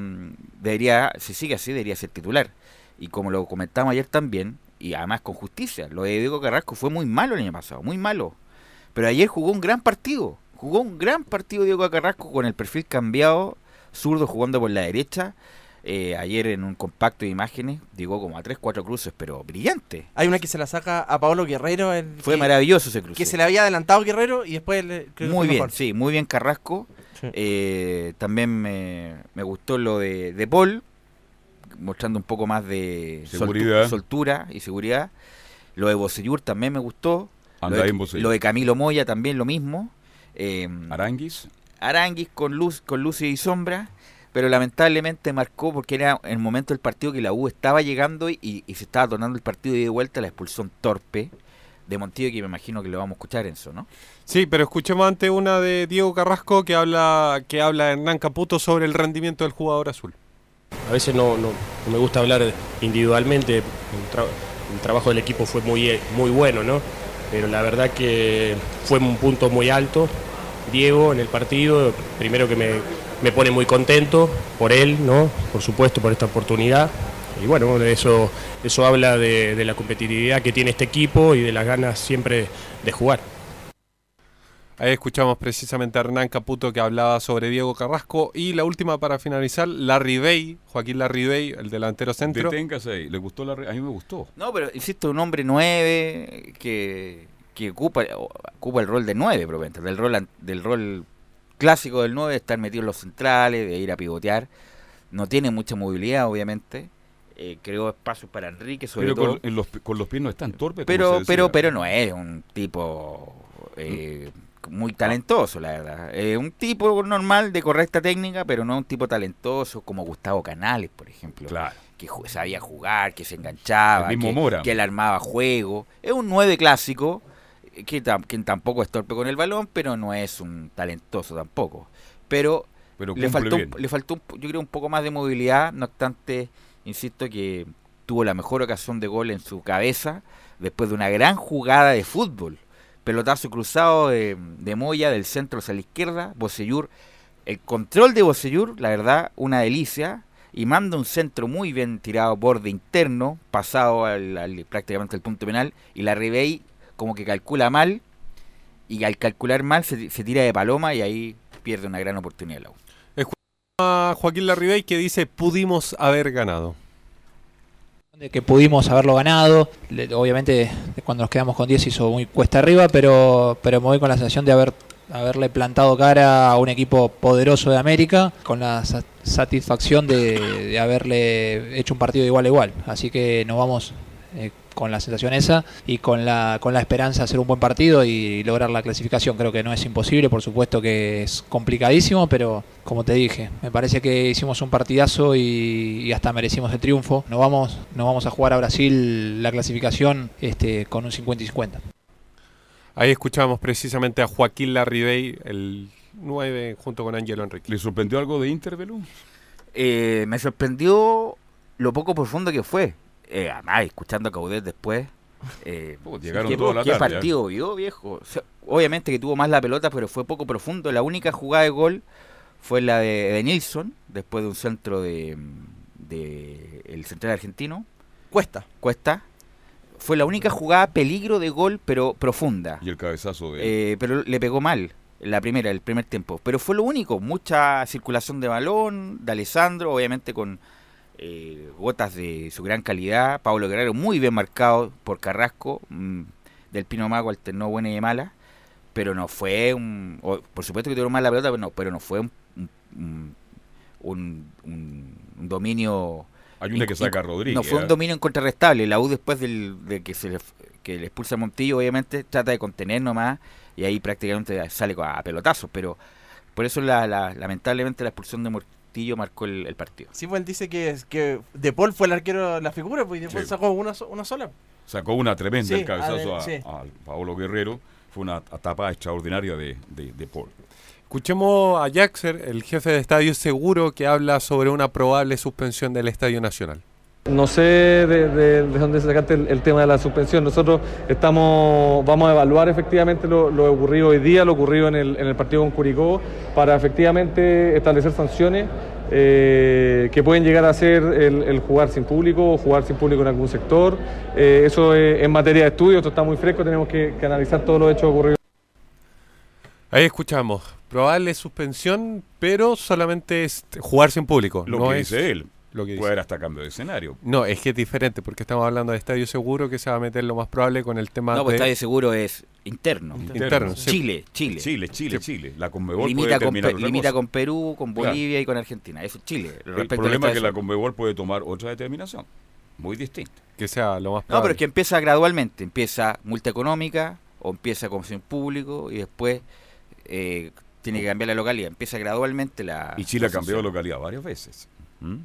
debería, si sigue así, debería ser titular. Y como lo comentamos ayer también, y además con justicia, lo de Diego Carrasco fue muy malo el año pasado, muy malo. Pero ayer jugó un gran partido. Jugó un gran partido Diego Carrasco con el perfil cambiado zurdo jugando por la derecha. Eh, ayer en un compacto de imágenes llegó como a 3, 4 cruces, pero brillante. Hay una que se la saca a Pablo Guerrero. el Fue que- maravilloso ese cruce. Que se le había adelantado Guerrero y después le, creo Muy bien, mejor. sí, muy bien Carrasco. Sí. Eh, también me, me gustó lo de, de Paul, mostrando un poco más de soltu- Seguridad. soltura y seguridad. Lo de Bocellur también me gustó. Lo, de, lo de Camilo Moya también lo mismo. Eh, Aranguis. Aranguis con luz, con luz y sombra, pero lamentablemente marcó porque era el momento del partido que la U estaba llegando y, y se estaba tornando el partido y de vuelta la expulsión torpe de Montillo, que me imagino que lo vamos a escuchar en eso, ¿no? Sí, pero escuchemos antes una de Diego Carrasco que habla que habla Hernán Caputo sobre el rendimiento del jugador azul. A veces no, no, no me gusta hablar individualmente, el, tra- el trabajo del equipo fue muy, muy bueno, ¿no? Pero la verdad que fue un punto muy alto. Diego en el partido, primero que me, me pone muy contento por él, ¿no? Por supuesto, por esta oportunidad. Y bueno, eso, eso habla de, de la competitividad que tiene este equipo y de las ganas siempre de jugar. Ahí escuchamos precisamente a Hernán Caputo que hablaba sobre Diego Carrasco y la última para finalizar, Larry Bay, Joaquín Larry Bay, el delantero centro. Deténgase ahí. ¿Le gustó la re- A mí me gustó. No, pero insisto, un hombre nueve que, que ocupa, ocupa el rol de nueve, probablemente, del rol, del rol clásico del nueve, de estar metido en los centrales, de ir a pivotear. No tiene mucha movilidad, obviamente. Eh, creó espacios para Enrique, sobre Pero todo. con, en los, con los pies no es tan torpe pero, pero, pero no es un tipo eh, muy talentoso, la verdad. Es un tipo normal de correcta técnica, pero no un tipo talentoso como Gustavo Canales, por ejemplo. Claro. Que sabía jugar, que se enganchaba, que, Mora. que él armaba juego. Es un 9 clásico, eh, que, tam- que tampoco es torpe con el balón, pero no es un talentoso tampoco. Pero, Pero le, faltó, un- le faltó, un yo creo, un poco más de movilidad. No obstante, insisto que tuvo la mejor ocasión de gol en su cabeza después de una gran jugada de fútbol. Pelotazo cruzado de, de Moya del centro hacia la izquierda, Bocellur. El control de Bocellur, la verdad, una delicia. Y manda un centro muy bien tirado, borde interno, pasado al, al- prácticamente al punto penal. Y la Ribey como que calcula mal. Y al calcular mal se, se tira de paloma y ahí pierde una gran oportunidad la U. A Joaquín Larry Bay que dice pudimos haber ganado. de que pudimos haberlo ganado. Le- Obviamente cuando nos quedamos con 10 hizo muy cuesta arriba, pero, pero me voy con la sensación de haber haberle plantado cara a un equipo poderoso de América, con la sa- satisfacción de, de haberle hecho un partido de igual a igual. Así que nos vamos eh, con la sensación esa y con la, con la esperanza de hacer un buen partido y lograr la clasificación. Creo que no es imposible, por supuesto que es complicadísimo, pero como te dije, me parece que hicimos un partidazo y, y hasta merecimos el triunfo. No vamos, no vamos a jugar a Brasil la clasificación este, con un 50 y 50. Ahí escuchábamos precisamente a Joaquín Larry Bay, el 9 junto con Angelo Enrique. ¿Le sorprendió algo de Inter, Belú? Eh, me sorprendió lo poco profundo que fue. Eh, además, escuchando a Caudet después. Eh, llegaron ¿qué, toda la qué tarde, ¿eh? partido vio, viejo? O sea, obviamente que tuvo más la pelota, pero fue poco profundo. La única jugada de gol fue la de, de Nilsson, después de un centro de, de el central argentino. Cuesta. Cuesta. Fue la única jugada peligro de gol, pero profunda. Y el cabezazo de... Eh, pero le pegó mal la primera, el primer tiempo. Pero fue lo único, mucha circulación de balón, de Alessandro, obviamente con eh, gotas de su gran calidad. Pablo Guerrero muy bien marcado por Carrasco, mm, del Pino Mago alternó buena y mala, pero no fue un... por supuesto que tuvieron mal la pelota, pero no, pero no fue un, un, un- un- dominio... Hay una que saca inc- Rodríguez, No fue ¿eh? un dominio incontrarrestable. La U después del, de que se le, que le expulsa a Montillo, obviamente, trata de contener nomás y ahí prácticamente sale a pelotazos. Pero por eso, la, la- lamentablemente, la expulsión de Montillo marcó el, el partido. Sí, pues él dice que, que De Paul fue el arquero, la figura, pues y De Paul Sí. sacó una, una sola. Sacó una tremenda Sí, el cabezazo a a, ver, sí. a Paolo Guerrero. Fue una etapa extraordinaria de, de, de Paul. Escuchemos a Jaxer, el jefe de estadio seguro, que habla sobre una probable suspensión del Estadio Nacional. No sé de, de- de dónde sacaste el, el tema de la suspensión. Nosotros estamos, vamos a evaluar efectivamente lo, lo ocurrido hoy día, lo ocurrido en el, en el partido con Curicó, para efectivamente establecer sanciones eh, que pueden llegar a ser el, el jugar sin público o jugar sin público en algún sector. Eh, eso es en materia de estudio, esto está muy fresco, tenemos que, que analizar todos los hechos ocurridos. Ahí escuchamos. Probable suspensión, pero solamente es jugarse en público. Lo no que es dice él. Lo que dice. Puede haber hasta cambio de escenario. No, es que es diferente, porque estamos hablando de estadio seguro que se va a meter lo más probable con el tema No, pues de... estadio seguro es interno. Interno, sí. Chile, Chile. Chile, Chile, Sí. Chile. La Conmebol Limita, puede con, Pe- limita cosa. con Perú, con Claro. Bolivia y con Argentina. Eso es Chile. El problema es que la Conmebol puede tomar otra determinación. Muy distinta. Que sea lo más No, pero es que empieza gradualmente. Empieza multa económica o empieza comisión público y después eh, tiene que cambiar la localidad. Empieza gradualmente la. Y Chile ha cambiado de localidad varias veces. ¿Mm?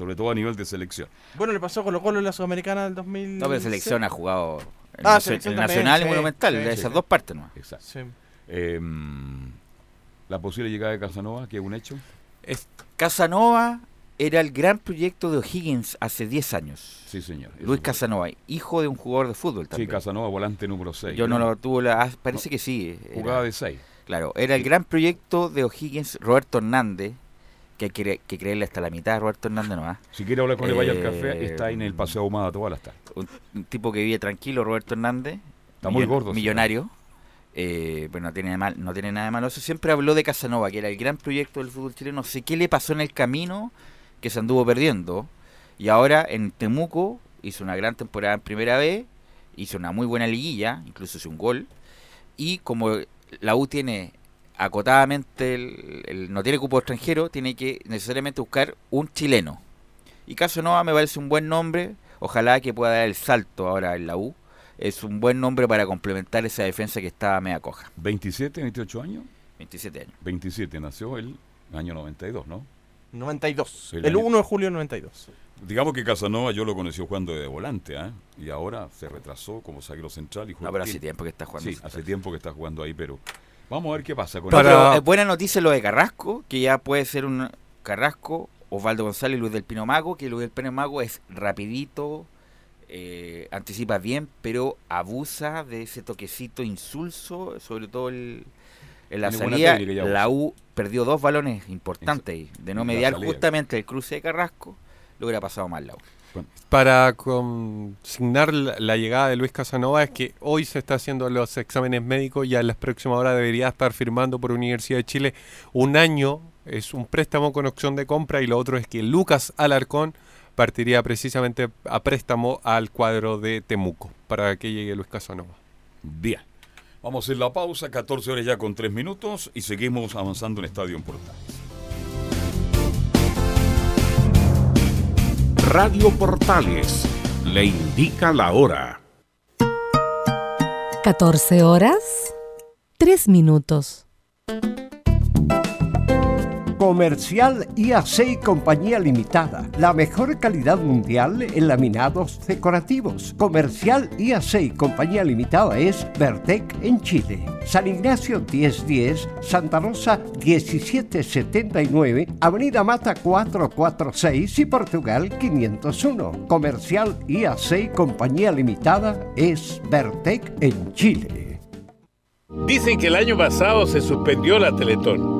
Sobre todo a nivel de selección. Bueno, le pasó con Colo Colo en la Sudamericana del 2000. No, pero selección ha jugado Ah, nacio- selección en también, Nacional y sí, Monumental, sí, de sí. esas dos partes nomás. Exacto. Sí. Eh, la posible llegada de Casanova, que es un hecho. Casanova era el gran proyecto de O'Higgins hace 10 años. Sí, señor. Luis Casanova, hijo de un jugador de fútbol Sí, también. Casanova, volante número 6. Yo no lo tuve, la, ah, parece que sí. era- Jugaba de 6. Claro, era el gran proyecto de O'Higgins, Roberto Hernández, que hay que, cre- que creerle hasta la mitad a Roberto Hernández nomás. Si quiere hablar con él, vaya al café. Eh, Está ahí en el Paseo Ahumada todas las tardes. Un, un tipo que vive tranquilo, Roberto Hernández. Está muy gordo. Millonario. Eh, pero no tiene, mal, no tiene nada de malo. Eso siempre habló de Casanova, que era el gran proyecto del fútbol chileno. No sé qué le pasó en el camino que se anduvo perdiendo. Y ahora en Temuco hizo una gran temporada en primera vez. Hizo una muy buena liguilla, incluso hizo un gol. Y como la U tiene acotadamente, el, el- no tiene cupo extranjero, tiene que necesariamente buscar un chileno. Y Casanova me parece un buen nombre. Ojalá que pueda dar el salto ahora en la U. Es un buen nombre para complementar esa defensa que estaba media coja. 27, 28 años. 27 años. 27 nació el año 92, ¿no? 92. El El, año- 1 de julio del 92. Digamos que Casanova yo lo conocí jugando de volante, ¿ah? Y ahora se retrasó como zaguero central y juega. No, pero hace tiempo que está jugando Sí, central. hace tiempo que está jugando ahí, pero vamos a ver qué pasa con él. pero es buena noticia lo de Carrasco, que ya puede ser un Carrasco, Osvaldo González y Luis del Pino Mago, que Luis del Pino Mago es rapidito, eh, anticipa bien, pero abusa de ese toquecito insulso, sobre todo el- en la salida. La U perdió dos balones importantes de no mediar justamente el cruce de Carrasco, lo hubiera pasado mal la U. Para consignar la, llegada de Luis Casanova es que hoy se está haciendo los exámenes médicos y en las próximas horas debería estar firmando por Universidad de Chile un año, es un préstamo con opción de compra y lo otro es que Lucas Alarcón partiría precisamente a préstamo al cuadro de Temuco para que llegue Luis Casanova. Bien. Vamos a hacer la pausa, 14 horas ya con 3 minutos y seguimos avanzando en Estadio en Radio Portales le indica la hora. 14 horas, 3 minutos. Comercial IAC Compañía Limitada. La mejor calidad mundial en laminados decorativos. Comercial IAC Compañía Limitada es Vertec en Chile. San Ignacio 1010, Santa Rosa 1779, Avenida Mata 446 y Portugal 501. Comercial IAC Compañía Limitada es Vertec en Chile. Dicen que el año pasado se suspendió la Teletón,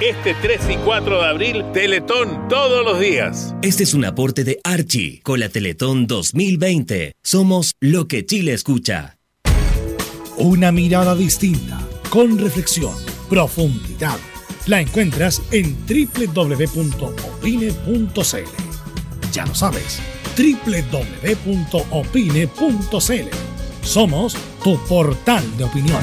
Este 3 y 4 de abril, Teletón todos los días. Este es un aporte de Archie con la Teletón 2020. Somos lo que Chile escucha. Una mirada distinta, con reflexión, profundidad. La encuentras en www.opine.cl. Ya lo sabes, www.opine.cl. Somos tu portal de opinión.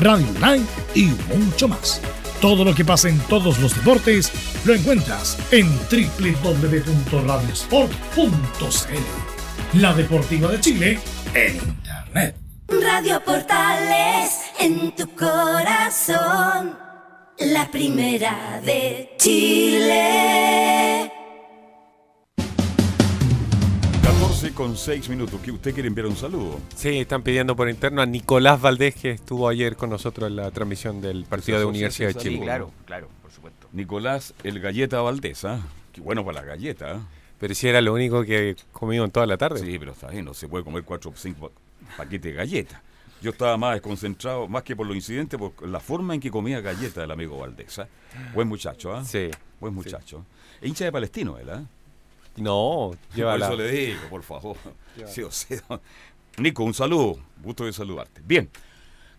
radio online y mucho más. Todo lo que pasa en todos los deportes lo encuentras en www.radiosport.cl. La Deportiva de Chile en Internet. Radio Portales en tu corazón. La primera de Chile. 14 con 6 minutos. que ¿Usted quiere enviar un saludo? Sí, están pidiendo por interno a Nicolás Valdés, que estuvo ayer con nosotros en la transmisión del partido de Universidad de Chile. Claro, claro, por supuesto. Nicolás, el galleta Valdés, ¿ah? Qué bueno para la galleta, ¿ah? Pero si era lo único que comido en toda la tarde. Sí, pero está bien, no se puede comer 4 o 5 paquetes de galletas. Yo estaba más desconcentrado, más que por los incidentes, por la forma en que comía galleta el amigo Valdés. ¿ah? Buen muchacho, ¿ah? Sí. Buen muchacho. Es hincha de Palestino, ¿ah? No, lleva Por eso le digo, por favor. Sí, o sea, Nico, un saludo. Gusto de saludarte. Bien.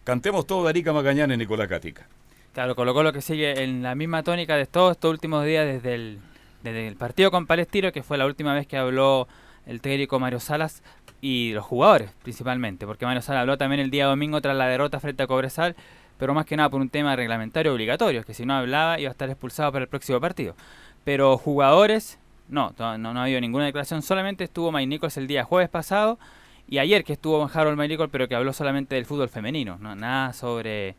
Cantemos todo de Arica Magañán en Nicolás Catica. Claro, Colo Colo que sigue en la misma tónica de todos estos últimos días desde el, desde el partido con Palestino, que fue la última vez que habló el técnico Mario Salas y los jugadores principalmente, porque Mario Salas habló también el día domingo tras la derrota frente a Cobresal, pero más que nada por un tema reglamentario obligatorio, que si no hablaba iba a estar expulsado para el próximo partido. Pero jugadores, no, no, no ha habido ninguna declaración, solamente estuvo Mike Nichols el día jueves pasado y ayer que estuvo Harold Mike Nichols, pero que habló solamente del fútbol femenino, no nada sobre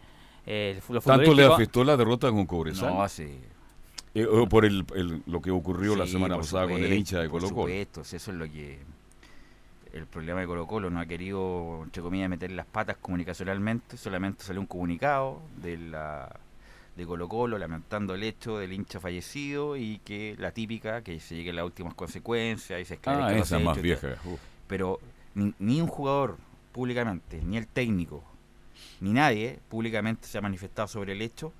eh, el fútbol ¿Tanto le afectó la derrota con Cobresal? No, sí. Eh, por el, el- lo que ocurrió la semana por pasada con el supuesto, hincha de por Colo Colo. supuesto, si eso es lo que el problema de Colo Colo no ha querido entre comillas meter las patas comunicacionalmente solamente salió un comunicado de la de Colo Colo lamentando el hecho del hincha fallecido y que la típica que se lleguen las últimas consecuencias y se Ah, los esa más hechos y todo. vieja. Uf. pero ni, ni un jugador públicamente ni el técnico ni nadie públicamente se ha manifestado sobre el hecho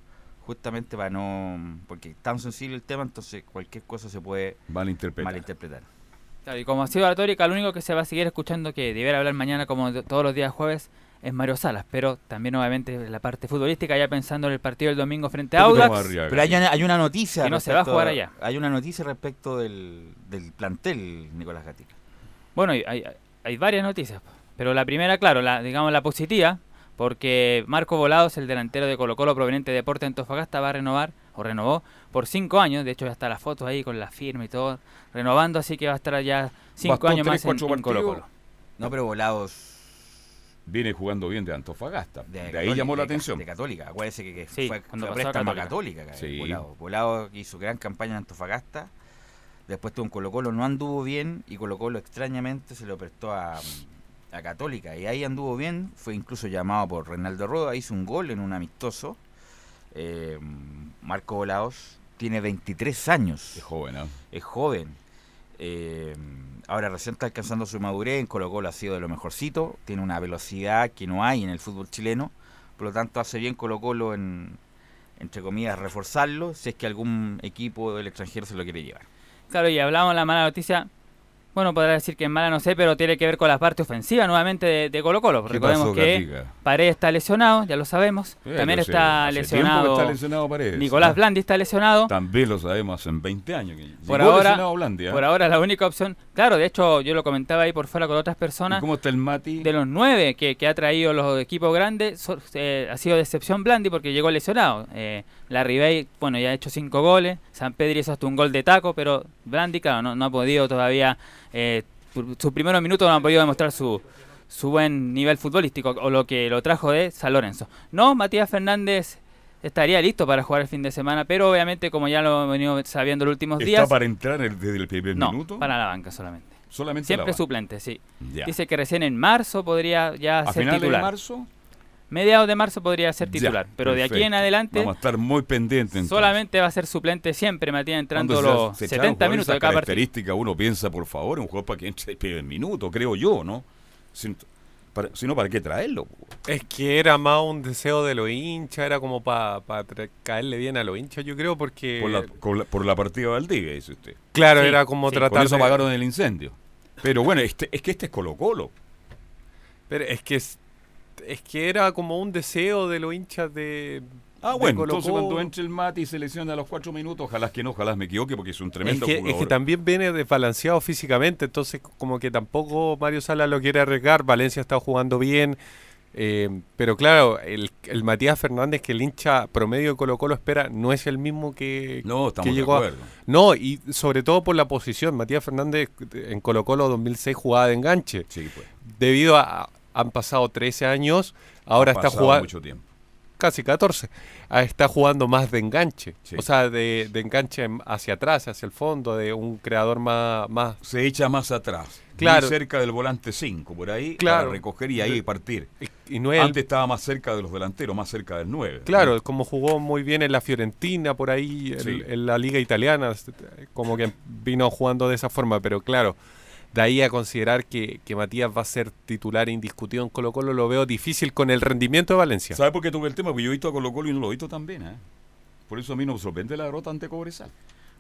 justamente para no porque es tan sensible el tema entonces cualquier cosa se puede Malinterpretar. malinterpretar Claro, y como ha sido la tórica, lo único que se va a seguir escuchando que debiera hablar mañana como todos los días jueves es Mario Salas, pero también obviamente la parte futbolística ya pensando en el partido del domingo frente a Audax. Pero hay una, hay una noticia. Que no se va a respecto- jugar allá. Hay una noticia respecto del, del plantel, Nicolás Gatica. Bueno, hay, hay, hay varias noticias, pero la primera, claro, la digamos la positiva, porque Marco Volados, el delantero de Colo Colo proveniente de Deporte Antofagasta, va a renovar, o renovó, por cinco años, de hecho ya está la foto ahí con la firma y todo, renovando, así que va a estar ya cinco Bastó años tres, más en, en Colo. Colo. No, pero Volados. Viene jugando bien de Antofagasta. De, ahí Católica, llamó la de atención. De Católica, acuérdese que, que Sí, fue, cuando fue Católica. Católica. Sí. Volado. Volado hizo gran campaña en Antofagasta. Después tuvo un Colo Colo, no anduvo bien. Y Colo Colo extrañamente se lo prestó a, a Católica. Y ahí anduvo bien. Fue incluso llamado por Reinaldo Roda. Hizo un gol en un amistoso. Eh, Marco Volados tiene 23 años. Es joven, ¿ah? Es joven. Eh, ahora recién está alcanzando su madurez. En Colo Colo ha sido de lo mejorcito. Tiene una velocidad que no hay en el fútbol chileno. Por lo tanto, hace bien Colo Colo en, entre comillas, reforzarlo si es que algún equipo del extranjero se lo quiere llevar. Claro, y hablamos de la mala noticia. Bueno, podrá decir que es mala, no sé, pero tiene que ver con la parte ofensiva nuevamente de, de Colo Colo. ¿Qué Recordemos pasó, que Gatica? Paredes está lesionado, ya lo sabemos. Sí, También está hace tiempo que lesionado, está lesionado Paredes, Nicolás ¿no? Blandi está lesionado. También lo sabemos hace 20 años. Que Por ahora, Blandi, ¿ah? por ahora la única opción, claro, de hecho yo lo comentaba ahí por fuera con otras personas. ¿Y cómo está el Mati? De los nueve que, que ha traído los equipos grandes, so- eh, ha sido de excepción Blandi porque llegó lesionado. Eh, la Ribey, bueno, ya ha hecho cinco goles. San Pedro hizo hasta un gol de taco, pero Blandi, claro, no, no ha podido todavía. Eh, su- sus primeros minutos no han podido demostrar su, su buen nivel futbolístico o lo que lo trajo de San Lorenzo. No, Matías Fernández estaría listo para jugar el fin de semana, pero obviamente, como ya lo hemos venido sabiendo los últimos ¿Está días. para entrar el- desde el primer No, minuto? para la banca solamente. Solamente Siempre la banca. suplente, sí. Ya. Dice que recién en marzo podría ya ¿A ser finales de titular. marzo? Mediados de marzo podría ser Ya, titular, pero de aquí en adelante Vamos a estar muy pendientes. entonces. solamente va a ser suplente siempre, Matías, entrando los se echaron 70 jugadores minutos de cada partido. característica, uno piensa, por favor, un jugador para que entre el minuto, creo yo, ¿no? Si, para, si no, ¿para qué traerlo? Es que era más un deseo de los hinchas, era como para caerle bien a los hinchas, yo creo, porque... Por la, con la- por la partida de Valdivia, dice usted. Claro, era como tratar Con eso apagaron el incendio. Pero bueno, este, es que este es Colo Colo. Pero es que es, es que era como un deseo de los hinchas de... Ah, de bueno, Colo entonces cuando entre el Mati y se lesiona a los cuatro minutos, ojalá que no, ojalá me equivoque porque es un Es tremendo que, es jugador. que también viene desbalanceado físicamente, entonces como que tampoco Mario Sala lo quiere arriesgar, Valencia está jugando bien, Eh, pero claro, el, el Matías Fernández que el hincha promedio de Colo Colo espera no es el mismo que, No, estamos que de llegó a- acuerdo. No, y sobre todo por la posición. Matías Fernández en Colo Colo 2006 jugaba de enganche. Sí, pues. Debido a... Han pasado 13 años, ahora Ha está jugando... mucho tiempo. Casi 14. Ah, Está jugando más de enganche. O sea, de, de enganche en- hacia atrás, hacia el fondo, de un creador más... más Se echa más atrás. Claro. Muy cerca del volante 5, por ahí, Claro. para recoger y ahí partir. Y, no es el- Antes estaba más cerca de los delanteros, más cerca del 9. Claro, como jugó muy bien en la Fiorentina, por ahí, en, Sí. en la liga italiana, como que vino jugando de esa forma, pero claro, de ahí a considerar que, que Matías va a ser titular indiscutido en Colo Colo, lo veo difícil con el rendimiento de Valencia. ¿Sabe por qué tuve el tema? Porque yo he visto a Colo Colo y no lo he visto tan bien. ¿eh? Por eso a mí no me sorprende la derrota ante Cobresal.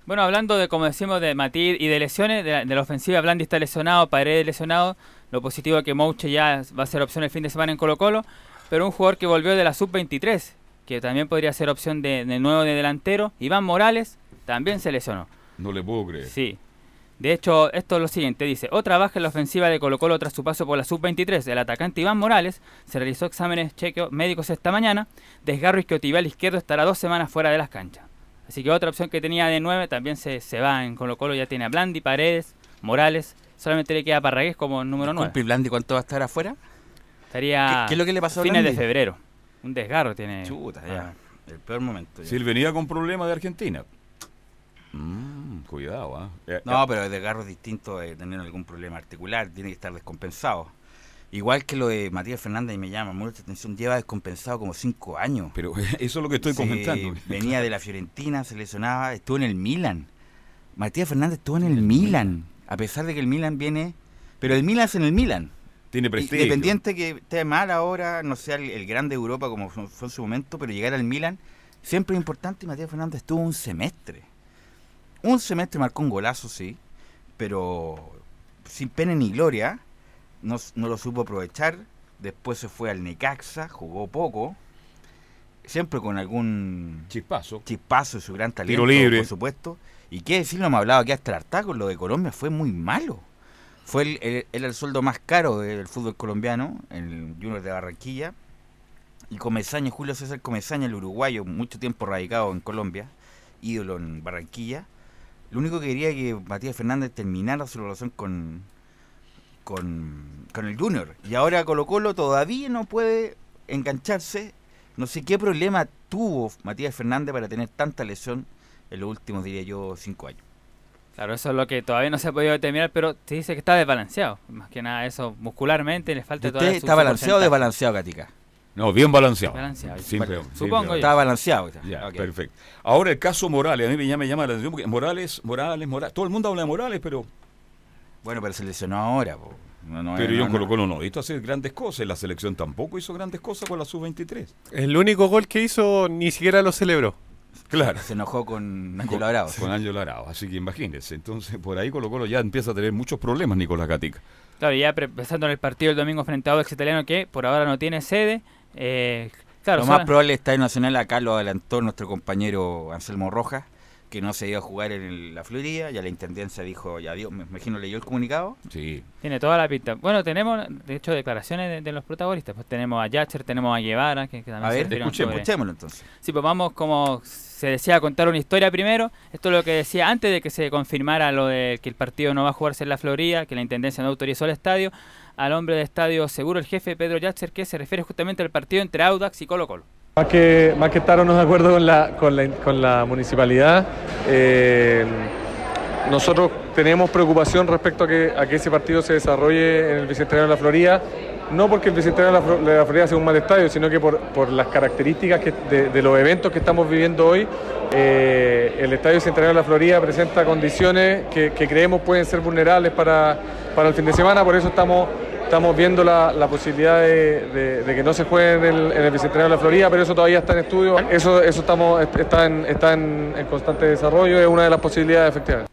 Bueno, hablando de, como decimos, de Matir y de lesiones, de la, de la ofensiva, Blandi está lesionado, Paredes lesionado. Lo positivo es que Mouche ya va a ser opción el fin de semana en Colo Colo. Pero un jugador que volvió de la sub-23, que también podría ser opción de, de nuevo de delantero, Iván Morales, también se lesionó. No le puedo creer. Sí. De hecho, esto es lo siguiente, dice, otra baja en la ofensiva de Colo Colo tras su paso por la sub-23. El atacante Iván Morales se realizó exámenes chequeos médicos esta mañana. Desgarro isquiotibial izquierdo estará dos semanas fuera de las canchas. Así que otra opción que tenía de 9 también se, se va en Colo Colo. Ya tiene a Blandi, Paredes, Morales. Solamente le queda Parragués como número 9. Disculpe, Blandi, ¿cuánto va a estar afuera? Estaría ¿Qué- qué es lo que le pasó a fines de febrero. Un desgarro tiene. Chuta, ya. El peor momento. ya. Si él venía con problemas de Argentina. Mm, cuidado, ¿ah? Eh, No, eh, pero el desgarro es distinto de tener algún problema articular, tiene que estar descompensado. Igual que lo de Matías Fernández, y me llama mucha atención, lleva descompensado como cinco años. Pero eso es lo que estoy Se- comentando. Venía de la Fiorentina, se lesionaba, estuvo en el Milan. Matías Fernández estuvo en el Milan, a pesar de que el Milan viene... Pero el Milan es en el Milan. Tiene prestigio. Independiente que esté mal ahora, no sea el, el grande de Europa como fue fue en su momento, pero llegar al Milan siempre es importante y Matías Fernández estuvo un semestre. Un semestre marcó un golazo, sí, pero sin pena ni gloria, no, no lo supo aprovechar. Después se fue al Necaxa, jugó poco, siempre con algún chispazo, chispazo de su gran talento, Tiro libre. por supuesto. Y qué decir, no hemos hablado aquí hasta el hartazgo, lo de Colombia fue muy malo. Fue el, el- era el sueldo más caro del fútbol colombiano, el Junior de Barranquilla. Y Comesaña, Julio César Comesaña, el uruguayo, mucho tiempo radicado en Colombia, ídolo en Barranquilla. Lo único que quería que Matías Fernández terminara su relación con, con, con el Junior. Y ahora Colo Colo todavía no puede engancharse. No sé qué problema tuvo Matías Fernández para tener tanta lesión en los últimos, diría yo, cinco años. Claro, eso es lo que todavía no se ha podido determinar, pero se dice que está desbalanceado. Más que nada eso, muscularmente le falta ¿Usted todavía su- está balanceado o desbalanceado, Gatica? No, bien balanceado. Balanceado, simple- supongo yo. Está balanceado. Ya, perfecto. Ahora el caso Morales, a mí ya me llama la atención porque Morales, Morales, Morales, todo el mundo habla de Morales, pero Bueno, pero se lesionó ahora. po. No, no, pero yo no. en Colo Colo no he visto hacer grandes cosas, la selección tampoco hizo grandes cosas con la sub-23. El único gol que hizo ni siquiera lo celebró. Claro. Se enojó con Ángelo Arao. con Ángelo Arao, así que imagínense. Entonces, por ahí Colo Colo ya empieza a tener muchos problemas, Nicolás Gatica. Claro, y ya pensando en el partido del domingo frente a Audax Italiano, que por ahora no tiene sede. Eh, claro, lo más probable es Estadio Nacional, acá lo adelantó nuestro compañero Anselmo Rojas, que no se iba a jugar en el- la Florida, ya la Intendencia dijo, ya dio, me imagino leyó el comunicado. Sí. Tiene toda la pinta. Bueno, tenemos, de hecho, declaraciones de, de los protagonistas. Pues tenemos a Yacher, tenemos a Guevara, que, que también A ver, sobre- escuchémoslo entonces. Sí, pues vamos como se decía contar una historia primero. Esto es lo que decía antes de que se confirmara lo de que el partido no va a jugarse en la Florida, que la Intendencia no autorizó el estadio. Al hombre de estadio seguro, el jefe Pedro Yacher, que se refiere justamente al partido entre Audax y Colo Colo. Más que, más que estar o no de acuerdo con la, con la, con la municipalidad, eh, nosotros tenemos preocupación respecto a que, a que ese partido se desarrolle en el Bicentenario de la Florida, no porque el Bicentenario de la, Florida sea un mal estadio, sino que por, por las características que- de, de los eventos que estamos viviendo hoy, eh, el Estadio Bicentenario de la Florida presenta condiciones que, que creemos pueden ser vulnerables para, para el fin de semana, por eso estamos Estamos viendo la, la posibilidad de, de- de que no se juegue en el, en el Bicentenario de la Florida, pero eso todavía está en estudio. Eso, eso estamos, está, en, está en, en constante desarrollo, es una de las posibilidades efectivamente.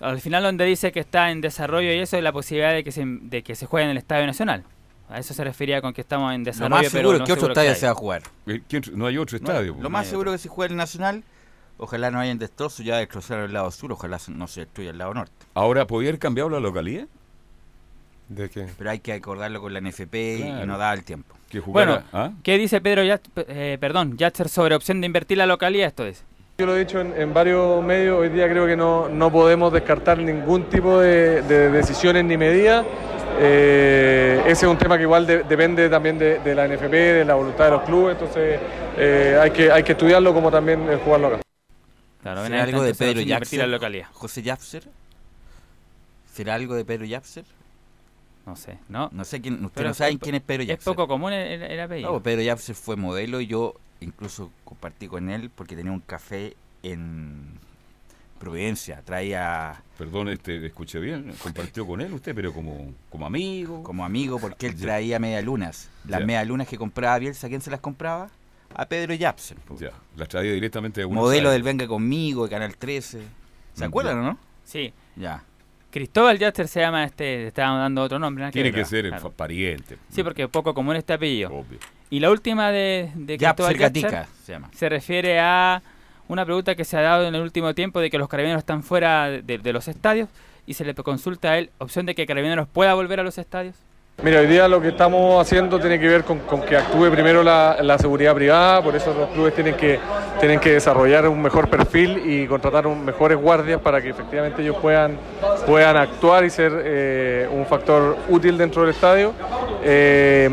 Al final donde dice que está en desarrollo y eso es la posibilidad de que se, de que se juegue en el Estadio Nacional. A eso se refería con que estamos en Lo desarrollo. más pero seguro, no ¿qué otro seguro que estadio hay. se va a jugar? Eh, ¿quién- No hay otro No, estadio. lo pues. más seguro que si juega el Nacional, ojalá no hayan destrozos, ya destrozaron el lado sur, ojalá no se destruya el lado norte. Ahora, ¿podría haber cambiado la localidad? ¿De qué? Pero hay que acordarlo con la NFP y no da el tiempo. Que Bueno, ¿ah? ¿qué dice Pedro eh, perdón, Yatzer sobre opción de invertir la localidad? Esto es. Yo lo he dicho en, en varios medios, hoy día creo que no, no podemos descartar ningún tipo de, de decisiones ni medidas. Eh, ese es un tema que igual de- depende también de, de la NFP, de la voluntad de los clubes, entonces eh, hay, que, hay que estudiarlo como también eh, jugarlo acá. Claro, ¿Será algo de Pedro Yapser? ¿José Yapser? ¿Será algo de Pedro Yapser? No sé, ¿no? No sé quién, ustedes Pero no saben es- quién es Pedro es Yapser. poco común el, el- el apellido. No, Pedro Yapser fue modelo y yo incluso compartí con él porque tenía un café en Providencia. Traía Perdón, este, escuché bien. Compartió con él usted, pero como, como amigo. como amigo porque él Ya. traía medialunas. Las Ya. medialunas que compraba Bielsa, ¿a quién se las compraba? A Pedro Yapser. Ya, las traía directamente Modelo del. Venga Conmigo, de Canal 13. ¿Se Mm, acuerdan o no? Sí. Ya. Cristóbal Yatzer se llama este, le estaban dando otro nombre. Tiene que ser el claro. fa- pariente. Sí, porque es poco común este apellido. Obvio. Y la última de, de Cristóbal llama. se refiere a una pregunta que se ha dado en el último tiempo de que los carabineros están fuera de, de los estadios y se le consulta a él opción de que carabineros pueda volver a los estadios. Mira, hoy día lo que estamos haciendo tiene que ver con, que actúe primero la, seguridad privada, por eso los clubes tienen que, tienen que desarrollar un mejor perfil y contratar mejores guardias para que efectivamente ellos puedan, puedan actuar y ser eh, un factor útil dentro del estadio. Eh,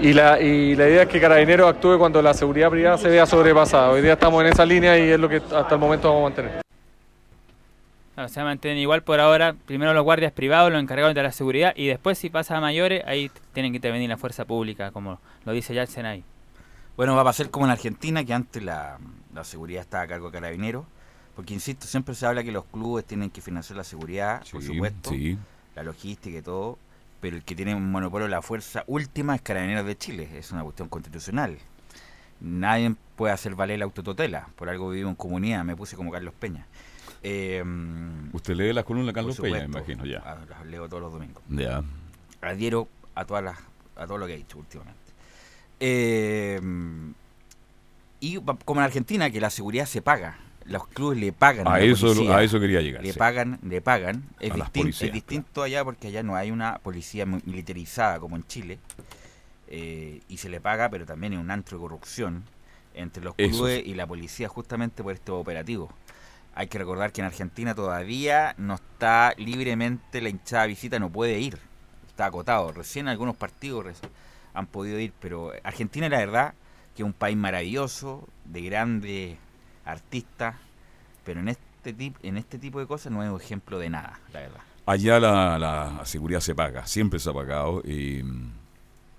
y, la, y la idea es que Carabineros actúe cuando la seguridad privada se vea sobrepasada. Hoy día estamos en esa línea y es lo que hasta el momento vamos a mantener. Claro, se mantienen igual por ahora, primero los guardias privados, los encargados de la seguridad y después si pasa a mayores, ahí tienen que intervenir la fuerza pública, como lo dice Yatsen ahí. Bueno, va a pasar como en Argentina, que antes la, la seguridad estaba a cargo de carabineros. Porque, insisto, siempre se habla que los clubes tienen que financiar la seguridad, por supuesto, sí. la logística y todo. Pero el que tiene un monopolio de la fuerza última es Carabineros de Chile. Es una cuestión constitucional. Nadie puede hacer valer la autototela. Por algo vivo en comunidad. Me puse como Carlos Peña. Eh, Usted lee las columnas de Carlos Peña, me imagino, ya. Las leo todos los domingos Ya. adhiero a todas las a todo lo que he dicho últimamente. Eh, y como en Argentina, que la seguridad se paga. Los clubes le pagan A eso- policía. a eso quería llegar, Le sí. pagan, le pagan. Es, distin- policías, es distinto allá porque allá no hay una policía mi- militarizada como en Chile. eh, y se le paga, pero también hay un antro de corrupción entre los clubes y la policía justamente por estos operativos. Hay que recordar que en Argentina todavía no está libremente la hinchada visita, no puede ir. Está acotado. Recién algunos partidos han podido ir, pero Argentina la verdad que es un país maravilloso, de grandes artistas, pero en este, tip, en este tipo de cosas no es un ejemplo de nada, la verdad. Allá la, la seguridad se paga, siempre se ha pagado. Y,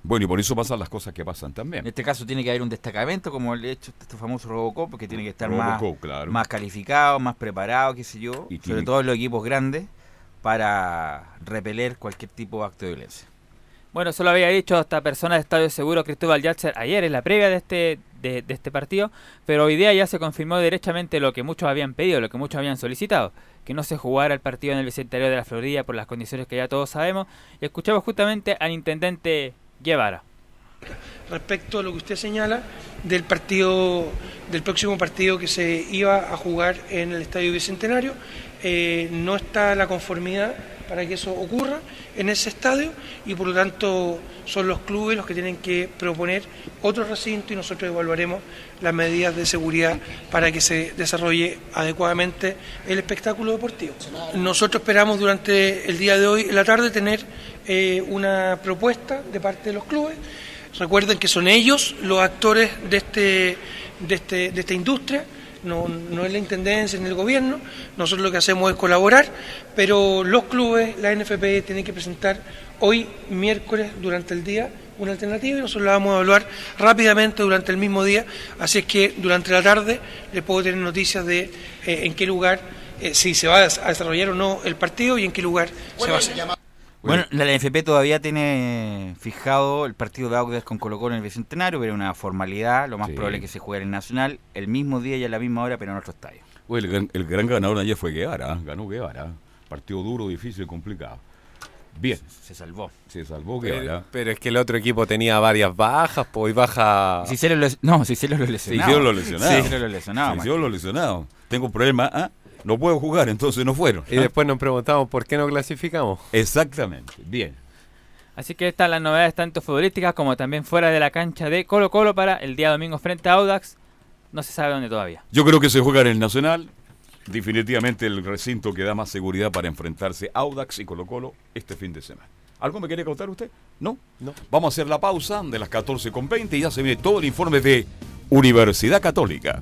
bueno, y por eso pasan las cosas que pasan también. En este caso tiene que haber un destacamento, como el hecho este famoso Robocop, porque tiene que estar más, Robocop, claro. más calificado, más preparado, qué sé yo, Y sobre tiene- todo en los equipos grandes, para repeler cualquier tipo de acto de violencia. Bueno, eso lo había dicho esta persona de Estadio Seguro, Cristóbal Yatzer, ayer en la previa de este, de, de este partido, pero hoy día ya se confirmó derechamente lo que muchos habían pedido, lo que muchos habían solicitado, que no se jugara el partido en el Bicentenario de la Florida por las condiciones que ya todos sabemos, y escuchamos justamente al intendente Guevara. respecto a lo que usted señala del partido del próximo partido que se iba a jugar en el Estadio Bicentenario eh, no está la conformidad para que eso ocurra en ese estadio y por lo tanto son los clubes los que tienen que proponer otro recinto y nosotros evaluaremos las medidas de seguridad para que se desarrolle adecuadamente el espectáculo deportivo. Nosotros esperamos durante el día de hoy, la tarde, tener eh, una propuesta de parte de los clubes Recuerden que son ellos los actores de, este, de, este, de esta industria, no, no es la intendencia ni el gobierno. Nosotros lo que hacemos es colaborar, pero los clubes, la NFP, tienen que presentar hoy, miércoles, durante el día, una alternativa y nosotros la vamos a evaluar rápidamente durante el mismo día. Así es que durante la tarde les puedo tener noticias de eh, en qué lugar, eh, si se va a des- a desarrollar o no el partido y en qué lugar se va a hacer. Bueno, la NFP todavía tiene fijado el partido de Audax con Colo Colo en el Bicentenario, pero es una formalidad, lo más Sí. probable es que se juegue en el Nacional el mismo día y a la misma hora, pero en otro estadio. Oye, el, gran, el gran ganador de ayer fue Guevara, ¿eh? ganó Guevara. Partido duro, difícil, complicado. Bien. Se salvó. Se salvó Pero, Guevara. pero es que el otro equipo tenía varias bajas, pues y baja. Cicelo lo- no, lo Se lesionado. hicieron los lesionados. Sí, Cicelo lo lesionado, Se hicieron los lesionados. Tengo un problema. ¿ah? No puedo jugar, entonces no fueron. Y después nos preguntamos por qué no clasificamos. Exactamente, bien. Así que están las novedades tanto futbolísticas como también fuera de la cancha de Colo Colo para el día domingo frente a Audax. No se sabe dónde todavía. Yo creo que se juega en el Nacional. Definitivamente el recinto que da más seguridad para enfrentarse Audax y Colo Colo este fin de semana. ¿Algo me quiere contar usted? ¿No? No. Vamos a hacer la pausa de las 14.20 y ya se viene todo el informe de Universidad Católica.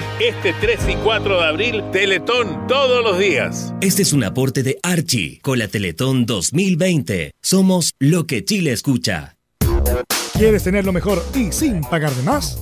Este 3 y 4 de abril, Teletón todos los días. Este es un aporte de Archie con la Teletón 2020. Somos lo que Chile escucha. ¿Quieres tener lo mejor y sin pagar de más?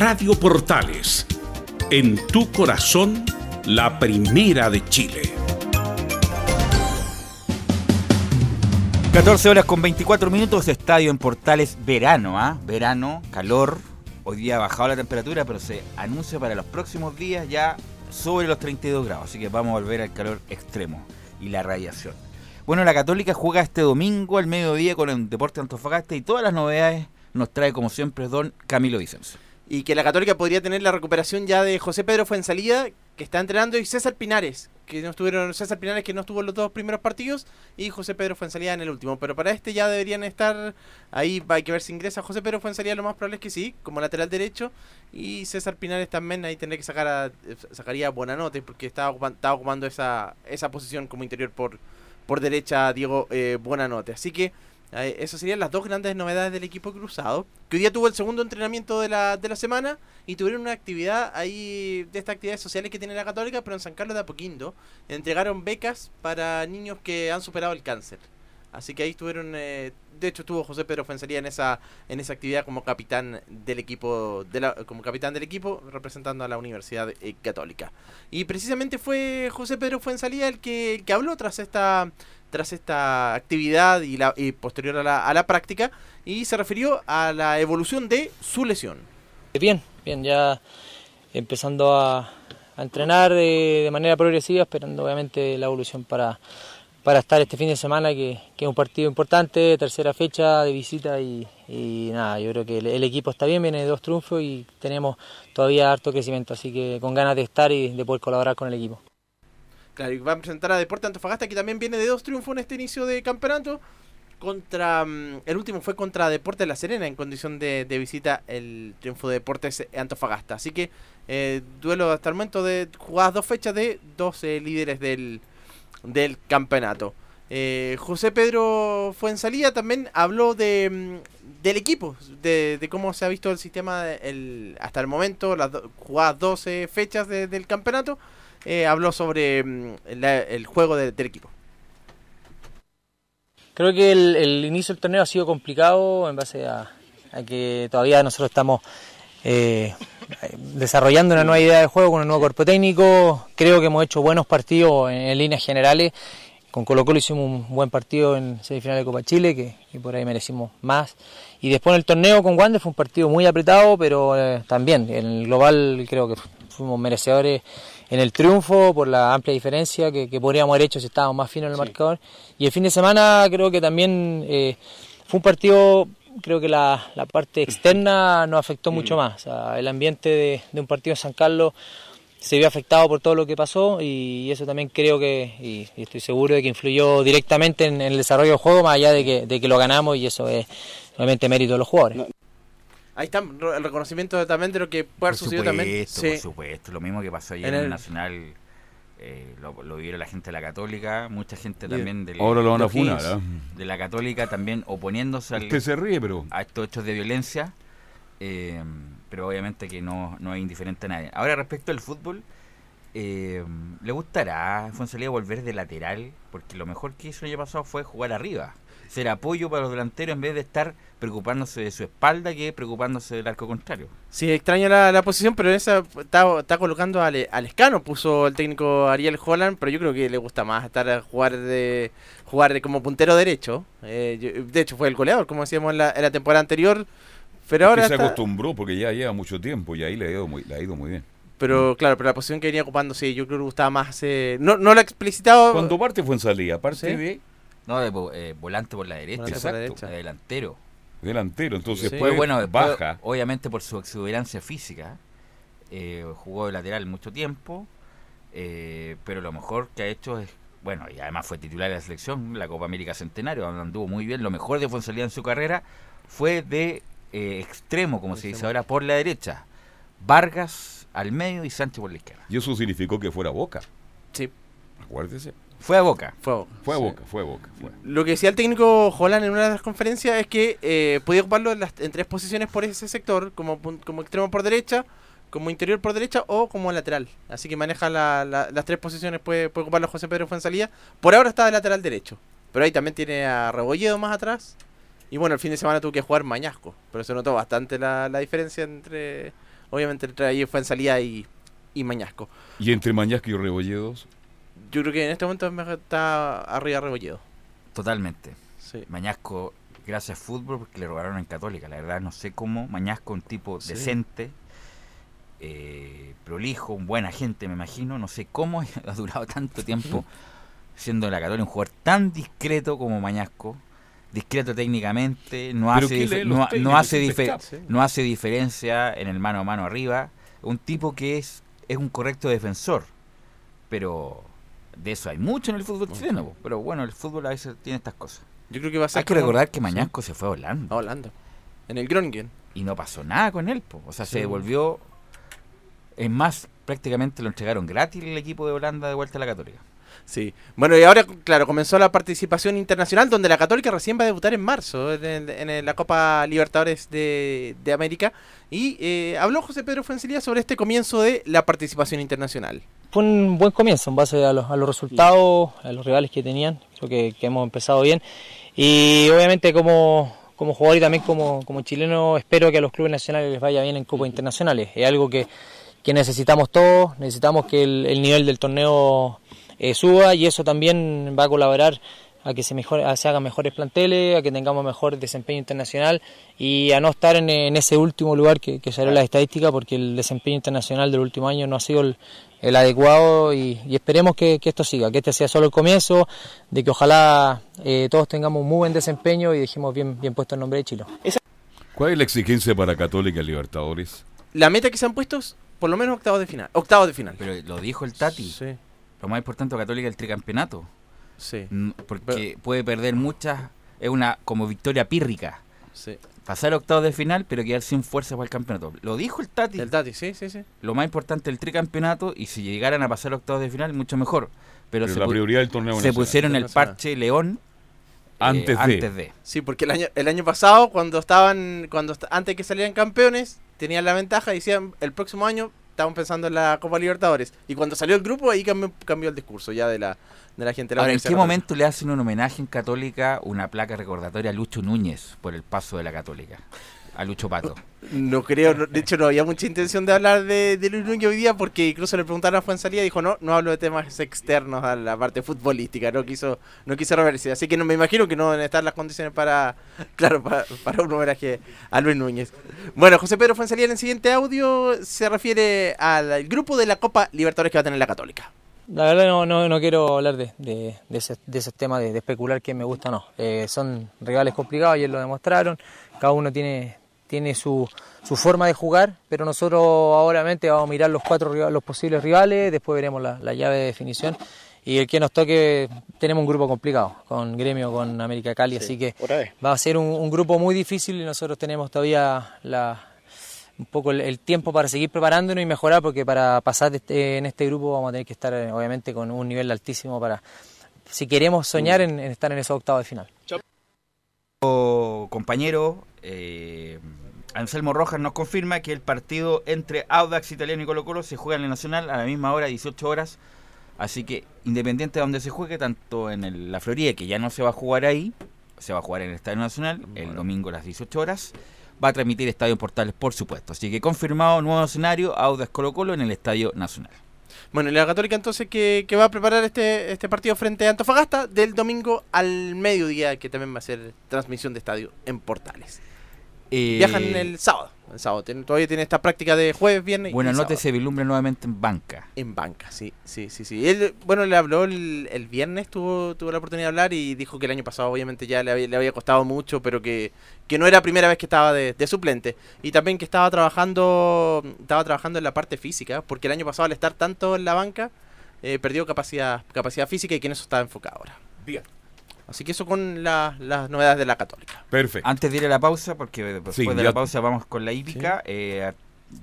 Radio Portales, en tu corazón, la primera de Chile. 14 horas con 24 minutos, estadio en Portales, verano, ¿ah? Verano, calor. Hoy día ha bajado la temperatura, pero se anuncia para los próximos días ya sobre los 32 grados. Así que vamos a volver al calor extremo y la radiación. Bueno, la Católica juega este domingo al mediodía con el Deporte Antofagasta y todas las novedades nos trae como siempre don Camilo Vicens. Y que la Católica podría tener la recuperación ya de José Pedro Fuensalida, que está entrenando, y César Pinares, que no estuvieron, César Pinares que no estuvo en los dos primeros partidos y José Pedro Fuenzalía en el último. Pero para este ya deberían estar, ahí hay que ver si ingresa José Pedro Fuenzalía, lo más probable es que sí, como lateral derecho. Y César Pinares también ahí tendría que sacar a, sacaría buena nota porque estaba, estaba ocupando esa, esa posición como interior por, por derecha Diego eh, Buenanote. Así que esas serían las dos grandes novedades del equipo cruzado. Que hoy día tuvo el segundo entrenamiento de la, de la semana y tuvieron una actividad ahí de estas actividades sociales que tiene la Católica, pero en San Carlos de Apoquindo entregaron becas para niños que han superado el cáncer. Así que ahí estuvieron, eh, de hecho estuvo José Pedro Fuensalía en esa en esa actividad como capitán del equipo de la, como capitán del equipo representando a la Universidad eh, Católica. Y precisamente fue José Pedro Fuensalía el que, que habló tras esta tras esta actividad y, la, posterior a la, a la práctica y se refirió a la evolución de su lesión. Bien, bien, ya empezando a, a entrenar de, de manera progresiva, esperando obviamente la evolución para, para estar este fin de semana, que, que es un partido importante, tercera fecha de visita y, nada, yo creo que el, equipo está bien, viene de dos triunfos y tenemos todavía harto crecimiento, así que con ganas de estar y de poder colaborar con el equipo. Claro, y va a presentar a Deporte Antofagasta, que también viene de dos triunfos en este inicio de campeonato. Contra. mm, El último fue contra Deportes La Serena en condición de, de visita el triunfo de Deportes Antofagasta. Así que eh, duelo hasta el momento de jugadas dos fechas de 12 líderes del, del campeonato. Eh, José Pedro Fuensalía también habló de, mm, del equipo, de, cómo se ha visto el sistema el- hasta el momento, las do- jugadas 12 fechas de- del campeonato. Eh, habló sobre mm, el juego de- del equipo. Creo que el, el inicio del torneo ha sido complicado en base a, a que todavía nosotros estamos eh, desarrollando una nueva idea de juego con un nuevo cuerpo técnico. Creo que hemos hecho buenos partidos en, en líneas generales. Con Colo Colo hicimos un buen partido en semifinal de Copa Chile, que, que por ahí merecimos más. Y después en el torneo con Wander fue un partido muy apretado, pero eh, también en el global creo que fuimos merecedores en el triunfo por la amplia diferencia que, que podríamos haber hecho si estábamos más finos en el marcador. Y el fin de semana creo que también eh, fue un partido, creo que la, la parte externa nos afectó mucho más. O sea, el ambiente de, de un partido en San Carlos se vio afectado por todo lo que pasó y eso también creo que, y, y estoy seguro de que influyó directamente en, en el desarrollo del juego, más allá de que, de que lo ganamos y eso es obviamente mérito de los jugadores. Ahí está el reconocimiento también de lo que puede haber Por sucedido también. supuesto, Sí. por supuesto. Lo mismo que pasó ayer En el- Nacional, eh, lo, lo vieron la gente de la Católica, mucha gente también del, Ahora lo van a funar, Kings, ¿ah? de la Católica también oponiéndose al- Usted se ríe, pero- a estos hechos de violencia, eh, pero obviamente que no, no es indiferente a nadie. Ahora respecto al fútbol, eh, ¿le gustará a Fonsalía volver de lateral? Porque lo mejor que hizo el año pasado fue jugar arriba, ser apoyo para los delanteros en vez de estar preocupándose de su espalda que preocupándose del arco contrario. Sí, extraño la, la posición, pero en esa está, está colocando al, al Escano, puso el técnico Ariel Holland, pero yo creo que le gusta más estar a jugar de jugar de como puntero derecho. Eh, yo- de hecho, fue el goleador, como decíamos en la, en la temporada anterior. Pero Es ahora que se está- acostumbró porque ya lleva mucho tiempo y ahí le ha ido muy, le ha ido muy bien. Pero claro, pero la posición que venía ocupando, sí, yo creo que le gustaba más. eh, no, no lo ha explicitado. Cuando parte fue en salida, parte Sí. de No, de eh, volante por la derecha, Volante por la exacto, derecha. delantero. delantero, entonces después bueno, después, baja. obviamente por su exuberancia física, eh, jugó de lateral mucho tiempo, eh, pero lo mejor que ha hecho es, bueno, y además fue titular de la selección, la Copa América Centenario, donde anduvo muy bien, lo mejor de Fonsalía en su carrera fue de eh, extremo, como se dice ahora, por la derecha. Vargas al medio y Sánchez por la izquierda. Y eso significó que fuera Boca. Sí. Acuérdese. Fue a Boca. Fue a Boca. Fue a Sí. Boca, fue a Boca. fue. Lo que decía el técnico Holland en una de las conferencias es que eh, podía ocuparlo en, las, en tres posiciones por ese sector, como, pun- como extremo por derecha, como interior por derecha o como lateral. Así que maneja la- la- las tres posiciones, puede, puede ocuparlo José Pedro Fuenzalía. Por ahora está de lateral derecho, pero ahí también tiene a Rebolledo más atrás. Y bueno, el fin de semana tuvo que jugar Mañasco, pero se notó bastante la, la diferencia entre, obviamente, entre ahí Fuenzalía y, y Mañasco. Y entre Mañasco y Rebolledos, Yo creo que en este momento está arriba Rebolledo. Totalmente. Sí. Mañasco, gracias fútbol, porque le robaron en Católica. La verdad, no sé cómo. Mañasco, un tipo Sí. decente, eh, prolijo, un buen agente, me imagino. No sé cómo ha durado tanto tiempo siendo de la Católica un jugador tan discreto como Mañasco. Discreto técnicamente, no Pero hace, ¿qué dif- leen los no, hace, no hace diferencia en el mano a mano arriba. Un tipo que es, es un correcto defensor, pero De eso hay mucho en el fútbol chileno, pero bueno, el fútbol a veces tiene estas cosas. Yo creo que va a ser Hay que recordar que Sí. Mañasco se fue a Holanda. A Holanda. En el Groningen. Y no pasó nada con él, po. o sea, Sí. se devolvió. Es más, prácticamente lo entregaron gratis el equipo de Holanda de vuelta a la Católica. Sí. Bueno, y ahora, claro, comenzó la participación internacional, donde la Católica recién va a debutar en marzo, en, en la Copa Libertadores de, de América. Y eh, habló José Pedro Fuencelía sobre este comienzo de la participación internacional. Fue un buen comienzo en base a los, a los resultados, a los rivales que tenían. Creo que, que hemos empezado bien. Y obviamente como, como jugador y también como, como chileno espero que a los clubes nacionales les vaya bien en copas internacionales. Es algo que, que necesitamos todos, necesitamos que el, el nivel del torneo eh, suba y eso también va a colaborar a que se, mejore, a se hagan mejores planteles, a que tengamos mejor desempeño internacional y a no estar en, en ese último lugar que, que salió la estadística porque el desempeño internacional del último año no ha sido el, el adecuado y, y esperemos que, que esto siga, que este sea solo el comienzo, de que ojalá eh, todos tengamos un muy buen desempeño y dejemos bien, bien puesto el nombre de Chilo. ¿Cuál es la exigencia para Católica y Libertadores? La meta que se han puesto es por lo menos octavos de final. Octavos de final. Pero lo dijo el Tati. Lo más importante de Católica es el tricampeonato. Sí. Mm, Porque puede perder muchas. Es una como victoria pírrica. Sí. Pasar a octavos de final, pero quedar sin fuerza para el campeonato. Lo dijo el Tati. El Tati, sí, sí, sí. Lo más importante es el tricampeonato y si llegaran a pasar a octavos de final, mucho mejor. Pero, Pero se la prioridad del torneo Se pusieron el parche León eh, Antes de. antes de. Sí, porque el año, el año pasado, cuando estaban, cuando antes que salieran campeones, tenían la ventaja y decían el próximo año estaban pensando en la Copa Libertadores. Y cuando salió el grupo, ahí cambió, cambió el discurso ya de la, de la gente. de la Ahora, ¿en qué momento le hacen un homenaje en Católica, una placa recordatoria a Lucho Núñez por el paso de la Católica? A Lucho Pato. No creo, no- de hecho no había mucha intención de hablar de, Luis Núñez hoy día porque incluso le preguntaron a Fuensalía y dijo no, no hablo de temas externos a la parte futbolística, no quiso, no quiso reverse. Así que no me imagino que no deben estar las condiciones para, claro, para, para un homenaje a Luis Núñez. Bueno, José Pedro Fuensalía en el siguiente audio se refiere al grupo de la Copa Libertadores que va a tener la Católica. La verdad no, no, no quiero hablar de, de, de ese, de de, especular quién me gusta o no. Eh, son rivales complicados, ayer lo demostraron, cada uno tiene, tiene su, su forma de jugar, pero nosotros obviamente vamos a mirar los cuatro los posibles rivales, después veremos la, la llave de definición. Y el que nos toque tenemos un grupo complicado, con Gremio, con América Cali, así que va a ser un, un grupo muy difícil y nosotros tenemos todavía la, un poco el, el tiempo para seguir preparándonos y mejorar, porque para pasar este- en este grupo vamos a tener que estar eh, obviamente con un nivel altísimo para, si queremos soñar en, en estar en esos octavos de final. Compañero eh, Anselmo Rojas nos confirma que el partido entre Audax Italiano y Colo Colo se juega en el Nacional a la misma hora, 18 horas. Así que independiente de donde se juegue, tanto en el- la Florida, que ya no se va a jugar ahí, se va a jugar en el Estadio Nacional el domingo a las 18 horas. Va a transmitir Estadio Portales, por supuesto. Así que confirmado nuevo escenario, Audax Colo Colo en el Estadio Nacional. Bueno, y la Católica entonces que, que va a preparar este, este partido frente a Antofagasta del domingo al mediodía, que también va a ser transmisión de estadio en Portales. Eh, Viajan el sábado. El sábado. Todavía tiene esta práctica de jueves, viernes Buenas noches, se vislumbra nuevamente en banca. En banca, sí, sí, sí, sí. Él, bueno, le habló el, el viernes, tuvo, tuvo la oportunidad de hablar y dijo que el año pasado obviamente ya le había, le había costado mucho, pero que, que no era primera vez que estaba de, de suplente. Y también que estaba trabajando, estaba trabajando en la parte física, porque el año pasado al estar tanto en la banca, eh, perdió capacidad, capacidad física y que en eso está enfocado ahora. Bien. Así que eso con la- las novedades de la Católica. Perfecto. Antes de ir a la pausa, porque después Sí, de la pausa vamos con la hípica, eh,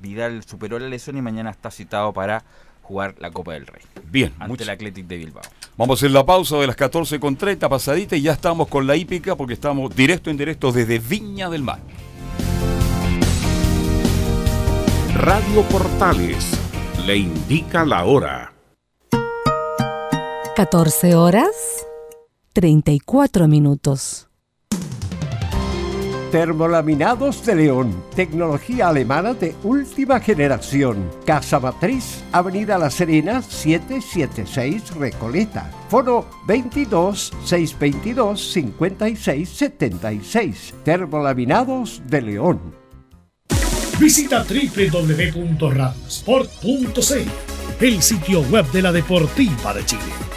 Vidal superó la lesión y mañana está citado para jugar la Copa del Rey. Bien, ante mucho- el Athletic de Bilbao. Vamos hacer la pausa de las 14.30 pasadita y ya estamos con la hípica porque estamos directo en directo desde Viña del Mar. Radio Portales le indica la hora. 14 horas 34 minutos. Termolaminados de León, tecnología alemana de última generación. Casa Matriz, Avenida La Serena, 776 Recoleta. Foro 22 622 56 76. Termolaminados de León. Visita www.radiosport.cl, el sitio web de la Deportiva de Chile.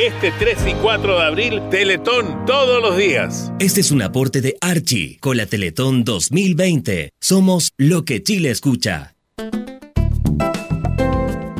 Este 3 y 4 de abril, Teletón todos los días. Este es un aporte de Archie con la Teletón 2020. Somos lo que Chile escucha.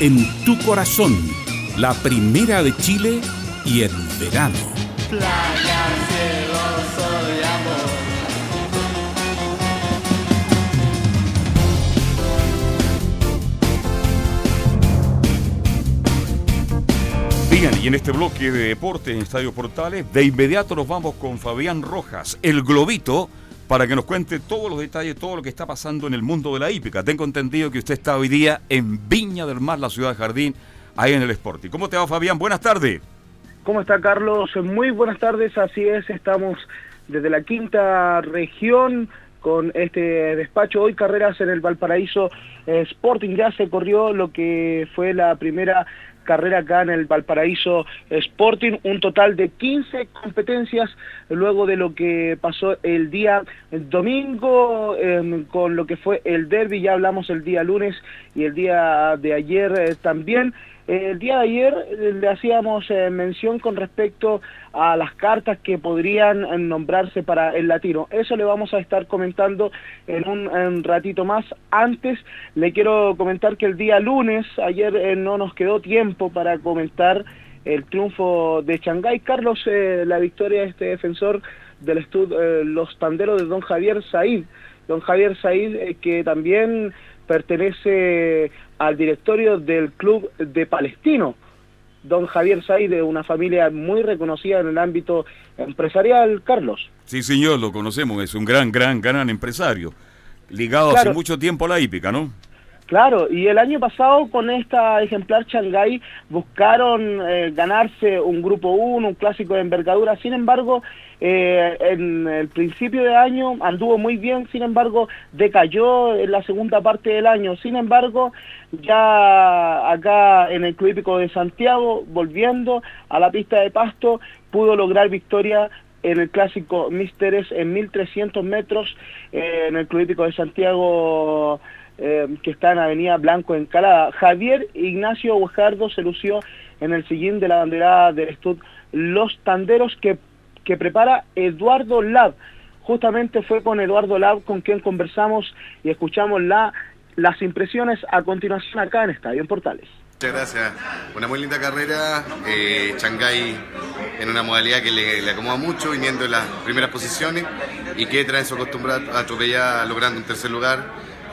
en tu corazón, la primera de Chile y en verano. Playa. Bien, y en este bloque de deportes en Estadio Portales, de inmediato nos vamos con Fabián Rojas, el globito, para que nos cuente todos los detalles, todo lo que está pasando en el mundo de la hípica. Tengo entendido que usted está hoy día en Viña del Mar, la ciudad de Jardín, ahí en el Sporting. ¿Cómo te va, Fabián? Buenas tardes. ¿Cómo está Carlos? Muy buenas tardes, así es, estamos desde la quinta región con este despacho. Hoy carreras en el Valparaíso eh, Sporting, ya se corrió lo que fue la primera carrera acá en el Valparaíso Sporting, un total de 15 competencias luego de lo que pasó el día domingo eh, con lo que fue el derby, ya hablamos el día lunes y el día de ayer eh, también. El día de ayer eh, le hacíamos eh, mención con respecto a las cartas que podrían eh, nombrarse para el latino. Eso le vamos a estar comentando en un ratito más. Antes le quiero comentar que el día lunes, ayer no nos quedó tiempo para comentar el triunfo de Shanghái. Carlos, la victoria de este defensor del estud, eh, los tanderos de don Javier Said. Don Javier Said, eh, que también pertenece al directorio del club de Palestino. Don Javier Said, de una familia muy reconocida en el ámbito empresarial, Carlos. Sí, señor, lo conocemos, es un gran, gran, gran empresario, ligado hace mucho tiempo a la hípica, ¿no? Claro, y el año pasado con esta ejemplar Shanghái buscaron eh, ganarse un grupo 1, un clásico de envergadura, sin embargo, eh, en el principio de año anduvo muy bien, sin embargo, decayó en la segunda parte del año, sin embargo, ya acá en el Club Hípico de Santiago, volviendo a la pista de pasto, pudo lograr victoria en el clásico Misteres en 1300 metros eh, en el Club Hípico de Santiago eh, que está en Avenida Blanco Encalada. Javier Ignacio Guajardo se lució en el sillín de la bandera del Estud Los Tanderos que, que prepara Eduardo Lab. Justamente fue con Eduardo Lab con quien conversamos y escuchamos la, las impresiones a continuación acá en Estadio en Portales. Muchas gracias. Una muy linda carrera. Eh, Shanghái en una modalidad que le, le acomoda mucho, viniendo en las primeras posiciones. Y que trae su costumbre a atropellar, logrando un tercer lugar.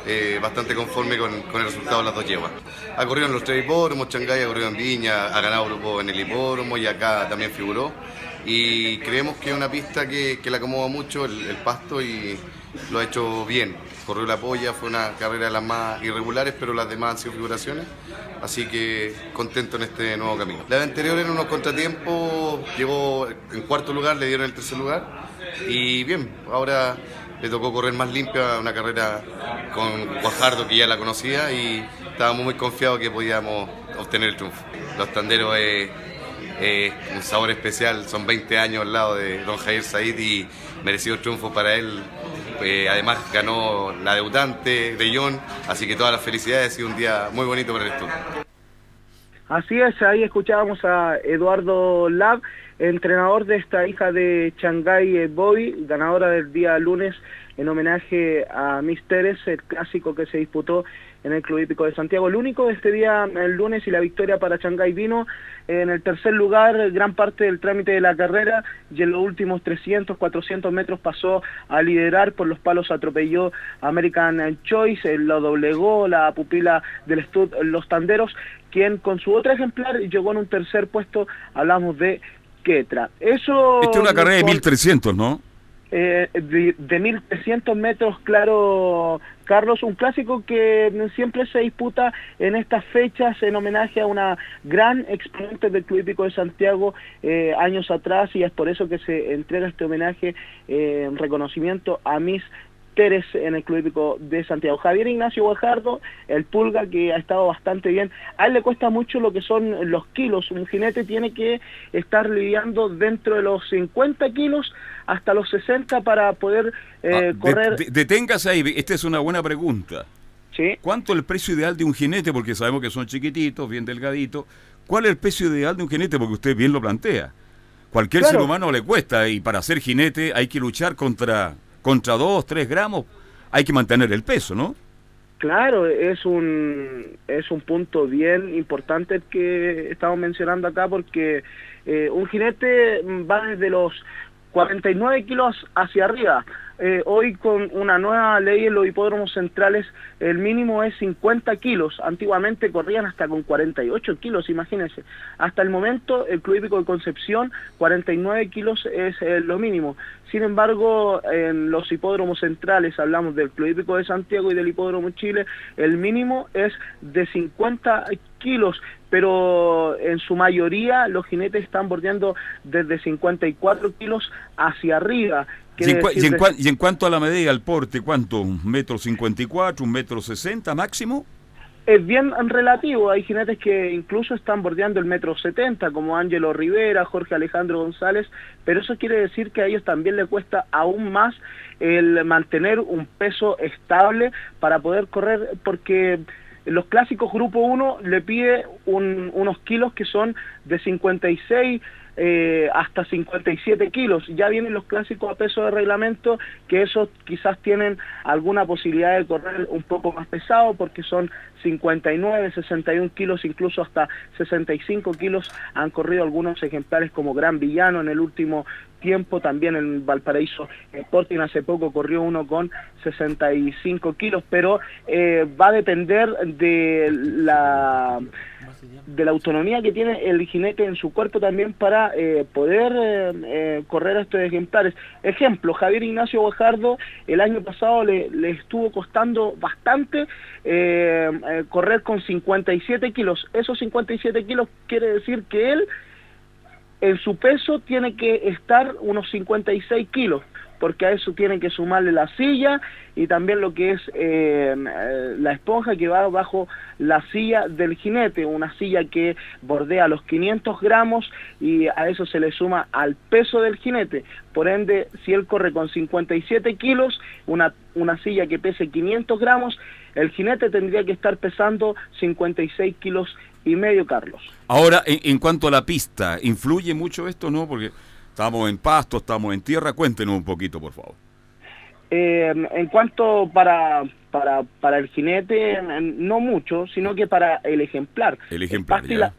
eh, bastante conforme con, con el resultado de las dos yeguas. Ha corrido en los tres hipódromos, Shanghái ha corrido en Viña, ha ganado grupo en el hipódromo y acá también figuró. Y creemos que es una pista que, que le acomoda mucho el, pasto y lo ha hecho bien. Corrió la polla, fue una carrera de las más irregulares, pero las demás han sido figuraciones. Así que contento en este nuevo camino. La anterior en unos contratiempos llegó en cuarto lugar, le dieron el tercer lugar. Y bien, ahora le tocó correr más limpia, una carrera con Guajardo que ya la conocía y estábamos muy confiados que podíamos obtener el triunfo. Los tanderos es, eh, un sabor especial. Son 20 años al lado de don Javier Said y merecido triunfo para él. Eh, además ganó la debutante de John, así que todas las felicidades y un día muy bonito para el estudio. Así es, ahí escuchábamos a Eduardo Lab, entrenador de esta hija de Shanghai Boy, ganadora del día lunes en homenaje a Miss Teres, el clásico que se disputó en el Club Hípico de Santiago. El único este día, el lunes, y la victoria para Shanghai vino en el tercer lugar, gran parte del trámite de la carrera, y en los últimos 300, 400 metros pasó a liderar, por los palos atropelló American Choice, lo doblegó la pupila del Stud Los Tanderos, quien con su otro ejemplar llegó en un tercer puesto, hablamos de Ketra. Eso... Esta es una carrera de 1300, ¿no? eh, de, de 1300 metros, claro, Carlos, un clásico que siempre se disputa en estas fechas en homenaje a una gran exponente del Club Hípico de Santiago eh, años atrás y es por eso que se entrega este homenaje eh, en reconocimiento a Miss Teres en el Club Hípico de Santiago. Javier Ignacio Guajardo, el pulga que ha estado bastante bien. A él le cuesta mucho lo que son los kilos. Un jinete tiene que estar lidiando dentro de los 50 kilos hasta los 60 para poder eh, Ah, correr. de- de- deténgase ahí, esta es una buena pregunta. Sí. ¿Cuánto es el precio ideal de un jinete? Porque sabemos que son chiquititos, bien delgaditos. ¿Cuál es el precio ideal de un jinete? Porque usted bien lo plantea. Cualquier Claro. ser humano le cuesta y para ser jinete hay que luchar contra, contra 2, 3 gramos. Hay que mantener el peso, ¿no? Claro, es un, es un punto bien importante que estamos mencionando acá porque eh, un jinete va desde los 49 kilos hacia arriba. Eh, hoy con una nueva ley en los hipódromos centrales el mínimo es 50 kilos. Antiguamente corrían hasta con 48 kilos, imagínense. Hasta el momento el Club Hípico de Concepción 49 kilos es eh, lo mínimo. Sin embargo, en los hipódromos centrales, hablamos del Club Hípico de Santiago y del Hipódromo Chile, el mínimo es de 50 kilos, pero en su mayoría los jinetes están bordeando desde 54 kilos hacia arriba. En, en y en cuanto a la medida, al porte, ¿cuánto? ¿Un metro cincuenta y cuatro, un metro sesenta máximo? es bien relativo, hay jinetes que incluso están bordeando el metro 70, como Ángelo Rivera, Jorge Alejandro González, pero eso quiere decir que a ellos también le cuesta aún más el mantener un peso estable para poder correr, porque los clásicos Grupo 1 le pide un- unos kilos que son de 56 eh, hasta 57 kilos. Ya vienen los clásicos a peso de reglamento, que esos quizás tienen alguna posibilidad de correr un poco más pesado, porque son 59, 61 kilos, incluso hasta 65 kilos han corrido algunos ejemplares como Gran Villano en el último tiempo, también en Valparaíso Sporting hace poco corrió uno con 65 kilos, pero eh, va a depender de la de la autonomía que tiene el jinete en su cuerpo también para eh, poder eh, eh, correr a estos ejemplares. Ejemplo, Javier Ignacio Guajardo el año pasado le, le estuvo costando bastante eh, eh, correr con 57 kilos. Esos 57 kilos quiere decir que él en su peso tiene que estar unos 56 kilos, porque a eso tienen que sumarle la silla y también lo que es eh, eh, la esponja que va bajo la silla del jinete, una silla que bordea los 500 gramos y a eso se le suma al peso del jinete. Por ende, si él corre con 57 kilos, una, una silla que pese 500 gramos, el jinete tendría que estar pesando 56 kilos y medio, Carlos. Ahora, en, en cuanto a la pista, ¿influye mucho esto, no? Porque estamos en pasto, estamos en tierra. Cuéntenos un poquito, por favor. Eh, en cuanto para, para, para el jinete, no mucho, sino que para el ejemplar. El ejemplar, ya. la-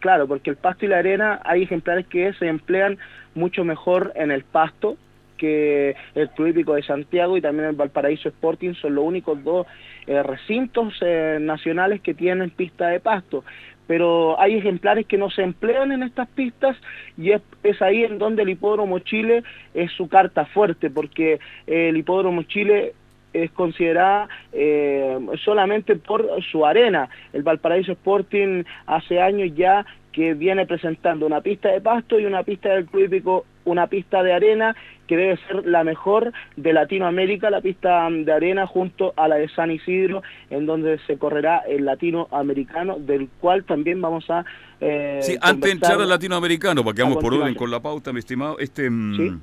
claro, porque el pasto y la arena hay ejemplares que se emplean mucho mejor en el pasto que el Club Hípico de Santiago y también el Valparaíso Sporting son los únicos dos eh, recintos eh, nacionales que tienen pista de pasto. Pero hay ejemplares que no se emplean en estas pistas y es, ahí en donde el Hipódromo Chile es su carta fuerte, porque eh, el Hipódromo Chile es considerada solamente por su arena. El Valparaíso Sporting hace años ya que viene presentando una pista de pasto y una pista del Club una pista de arena que debe ser la mejor de Latinoamérica, la pista de arena junto a la de San Isidro, en donde se correrá el latinoamericano, del cual también vamos a... eh, Sí, antes de entrar al latinoamericano, porque vamos por orden con la pauta, mi estimado, este... mm,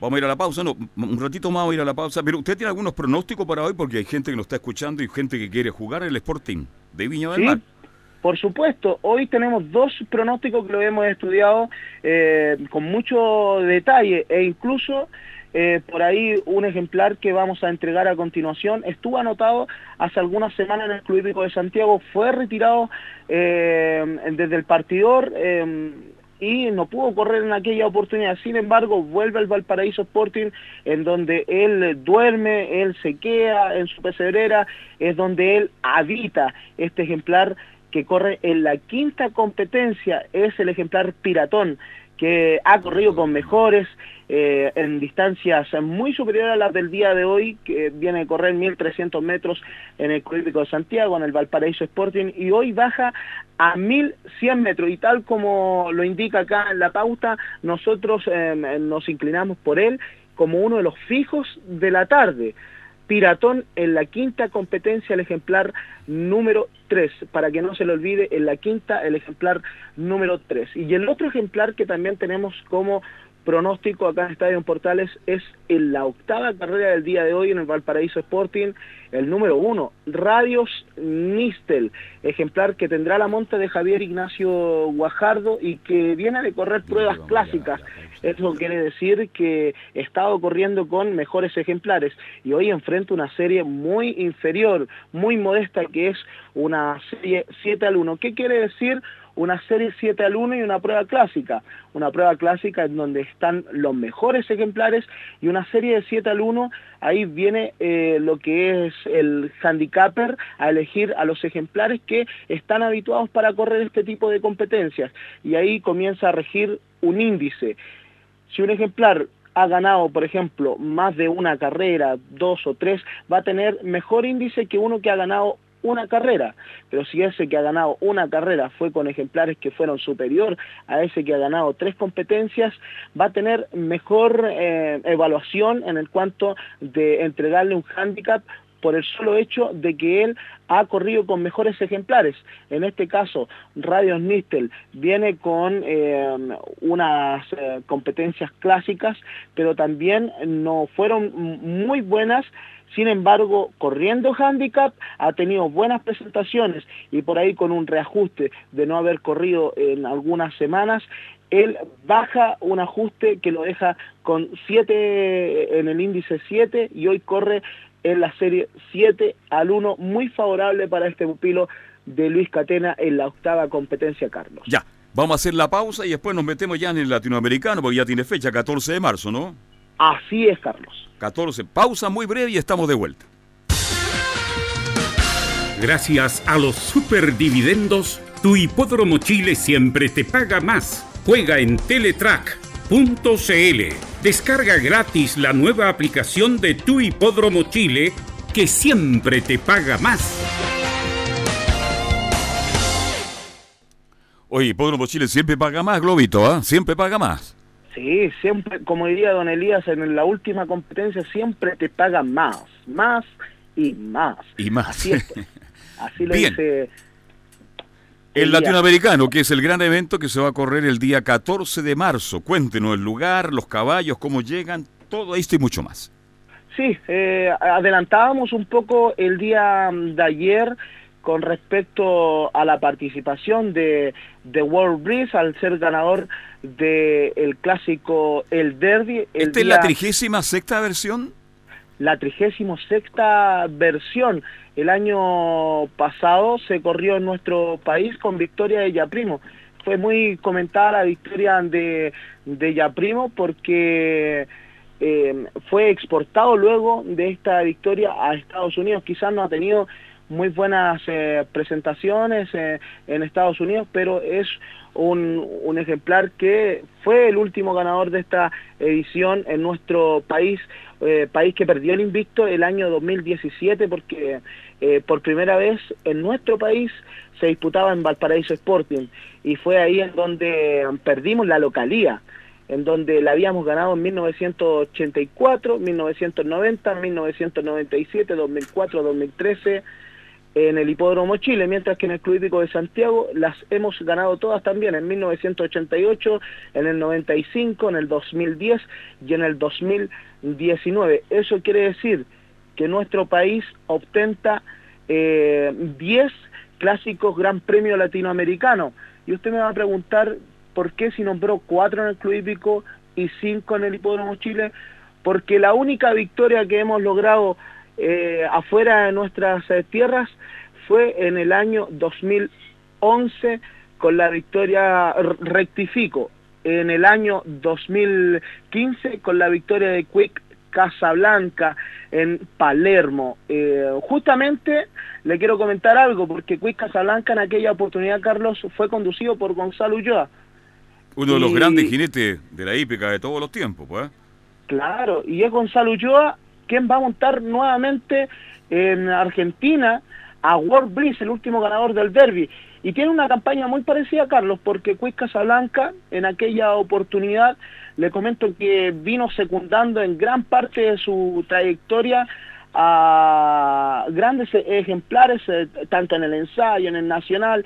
Vamos a ir a la pausa, no, un ratito más vamos a ir a la pausa, pero ¿usted tiene algunos pronósticos para hoy? Porque hay gente que nos está escuchando y gente que quiere jugar el Sporting de Viña del Sí, Mar. Por supuesto. Hoy tenemos dos pronósticos que lo hemos estudiado eh, con mucho detalle e incluso eh, por ahí un ejemplar que vamos a entregar a continuación estuvo anotado hace algunas semanas en el Club Hípico de Santiago, fue retirado eh, desde el partidor. y no pudo correr en aquella oportunidad. Sin embargo, vuelve al Valparaíso Sporting, en donde él duerme, él se queda en su pesebrera, es donde él habita este ejemplar que corre en la quinta competencia, es el ejemplar Piratón, que ha corrido con mejores eh, en distancias muy superiores a las del día de hoy, que viene a correr 1.300 metros en el Club Hípico de Santiago, en el Valparaíso Sporting, y hoy baja a 1.100 metros, y tal como lo indica acá en la pauta, nosotros eh, nos inclinamos por él como uno de los fijos de la tarde. Piratón en la quinta competencia, el ejemplar número 3, para que no se le olvide, en la quinta el ejemplar número 3. Y el otro ejemplar que también tenemos como pronóstico acá en Estadio Portales es en la octava carrera del día de hoy en el Valparaíso Sporting, el número 1, Radios Nistel, ejemplar que tendrá la monta de Javier Ignacio Guajardo y que viene de correr pruebas clásicas. Eso quiere decir que he estado corriendo con mejores ejemplares y hoy enfrento una serie muy inferior, muy modesta, que es una serie 7 al 1. ¿Qué quiere decir? Una serie 7 al 1 y una prueba clásica. Una prueba clásica en donde están los mejores ejemplares y una serie de 7 al 1, ahí viene eh, lo que es el handicapper a elegir a los ejemplares que están habituados para correr este tipo de competencias. Y ahí comienza a regir un índice. Si un ejemplar ha ganado, por ejemplo, más de una carrera, dos o tres, va a tener mejor índice que uno que ha ganado una carrera. Pero si ese que ha ganado una carrera fue con ejemplares que fueron superior a ese que ha ganado tres competencias, va a tener mejor eh, evaluación en el cuanto de entregarle un handicap por el solo hecho de que él ha corrido con mejores ejemplares. En este caso, Radio Nistel viene con eh, unas eh, competencias clásicas, pero también no fueron muy buenas sin embargo, corriendo handicap ha tenido buenas presentaciones y por ahí con un reajuste de no haber corrido en algunas semanas, él baja un ajuste que lo deja con 7 en el índice 7 y hoy corre en la serie 7 al 1, muy favorable para este pupilo de Luis Catena en la octava competencia, Carlos. Ya, vamos a hacer la pausa y después nos metemos ya en el latinoamericano, porque ya tiene fecha, 14 de marzo, ¿no? Así es, Carlos. 14. Pausa muy breve y estamos de vuelta. Gracias a los superdividendos, tu hipódromo Chile siempre te paga más. Juega en Teletrack.cl. Descarga gratis la nueva aplicación de tu hipódromo Chile que siempre te paga más. Oye, Hipódromo Chile siempre paga más, Globito, ¿ah? Siempre paga más. Sí, siempre, como diría don Elías, en la última competencia siempre te pagan más, más y más. Y más. Así es, pues. Así lo Bien. dice El latinoamericano, que es el gran evento que se va a correr el día 14 de marzo. Cuéntenos el lugar, los caballos, cómo llegan, todo esto y mucho más. Sí, eh, adelantábamos un poco el día de ayer con respecto a la participación de, de World Breeze al ser ganador del clásico El Derby. El ¿Esta es la trigésima sexta versión? la 36 sexta versión. El año pasado se corrió en nuestro país con victoria de Yaprimo. Fue muy comentada la victoria de, de Yaprimo porque eh, fue exportado luego de esta victoria a Estados Unidos. Quizás no ha tenido muy buenas eh, presentaciones eh, en Estados Unidos, pero es un, un ejemplar que fue el último ganador de esta edición en nuestro país, eh, país que perdió el invicto el año 2017 porque eh, por primera vez en nuestro país se disputaba en Valparaíso Sporting y fue ahí en donde perdimos la localía. en donde la habíamos ganado en 1984, 1990, 1997, 2004, 2013 en el Hipódromo Chile, mientras que en el Club Hípico de Santiago las hemos ganado todas también en 1988, en el 95, en el 2010 y en el 2019. Eso quiere decir que nuestro país obtenta eh, 10 clásicos Gran Premio Latinoamericano. Y usted me va a preguntar por qué si nombró 4 en el Club Hípico y 5 en el Hipódromo Chile, porque la única victoria que hemos logrado eh, afuera de nuestras eh, tierras fue en el año 2011 con la victoria, rectifico, en el año 2015 con la victoria de Quick Casablanca en Palermo. Eh, justamente le quiero comentar algo, porque Quick Casablanca en aquella oportunidad, Carlos, fue conducido por Gonzalo Ulloa. Uno de los grandes jinetes de la hípica de todos los tiempos, pues. Claro, y es Gonzalo Ulloa quien va a montar nuevamente en Argentina a World Bliss, el último ganador del derby. Y tiene una campaña muy parecida Carlos, porque Quiz Casablanca en aquella oportunidad, le comento que vino secundando en gran parte de su trayectoria a grandes ejemplares, eh, tanto en el ensayo, en el nacional.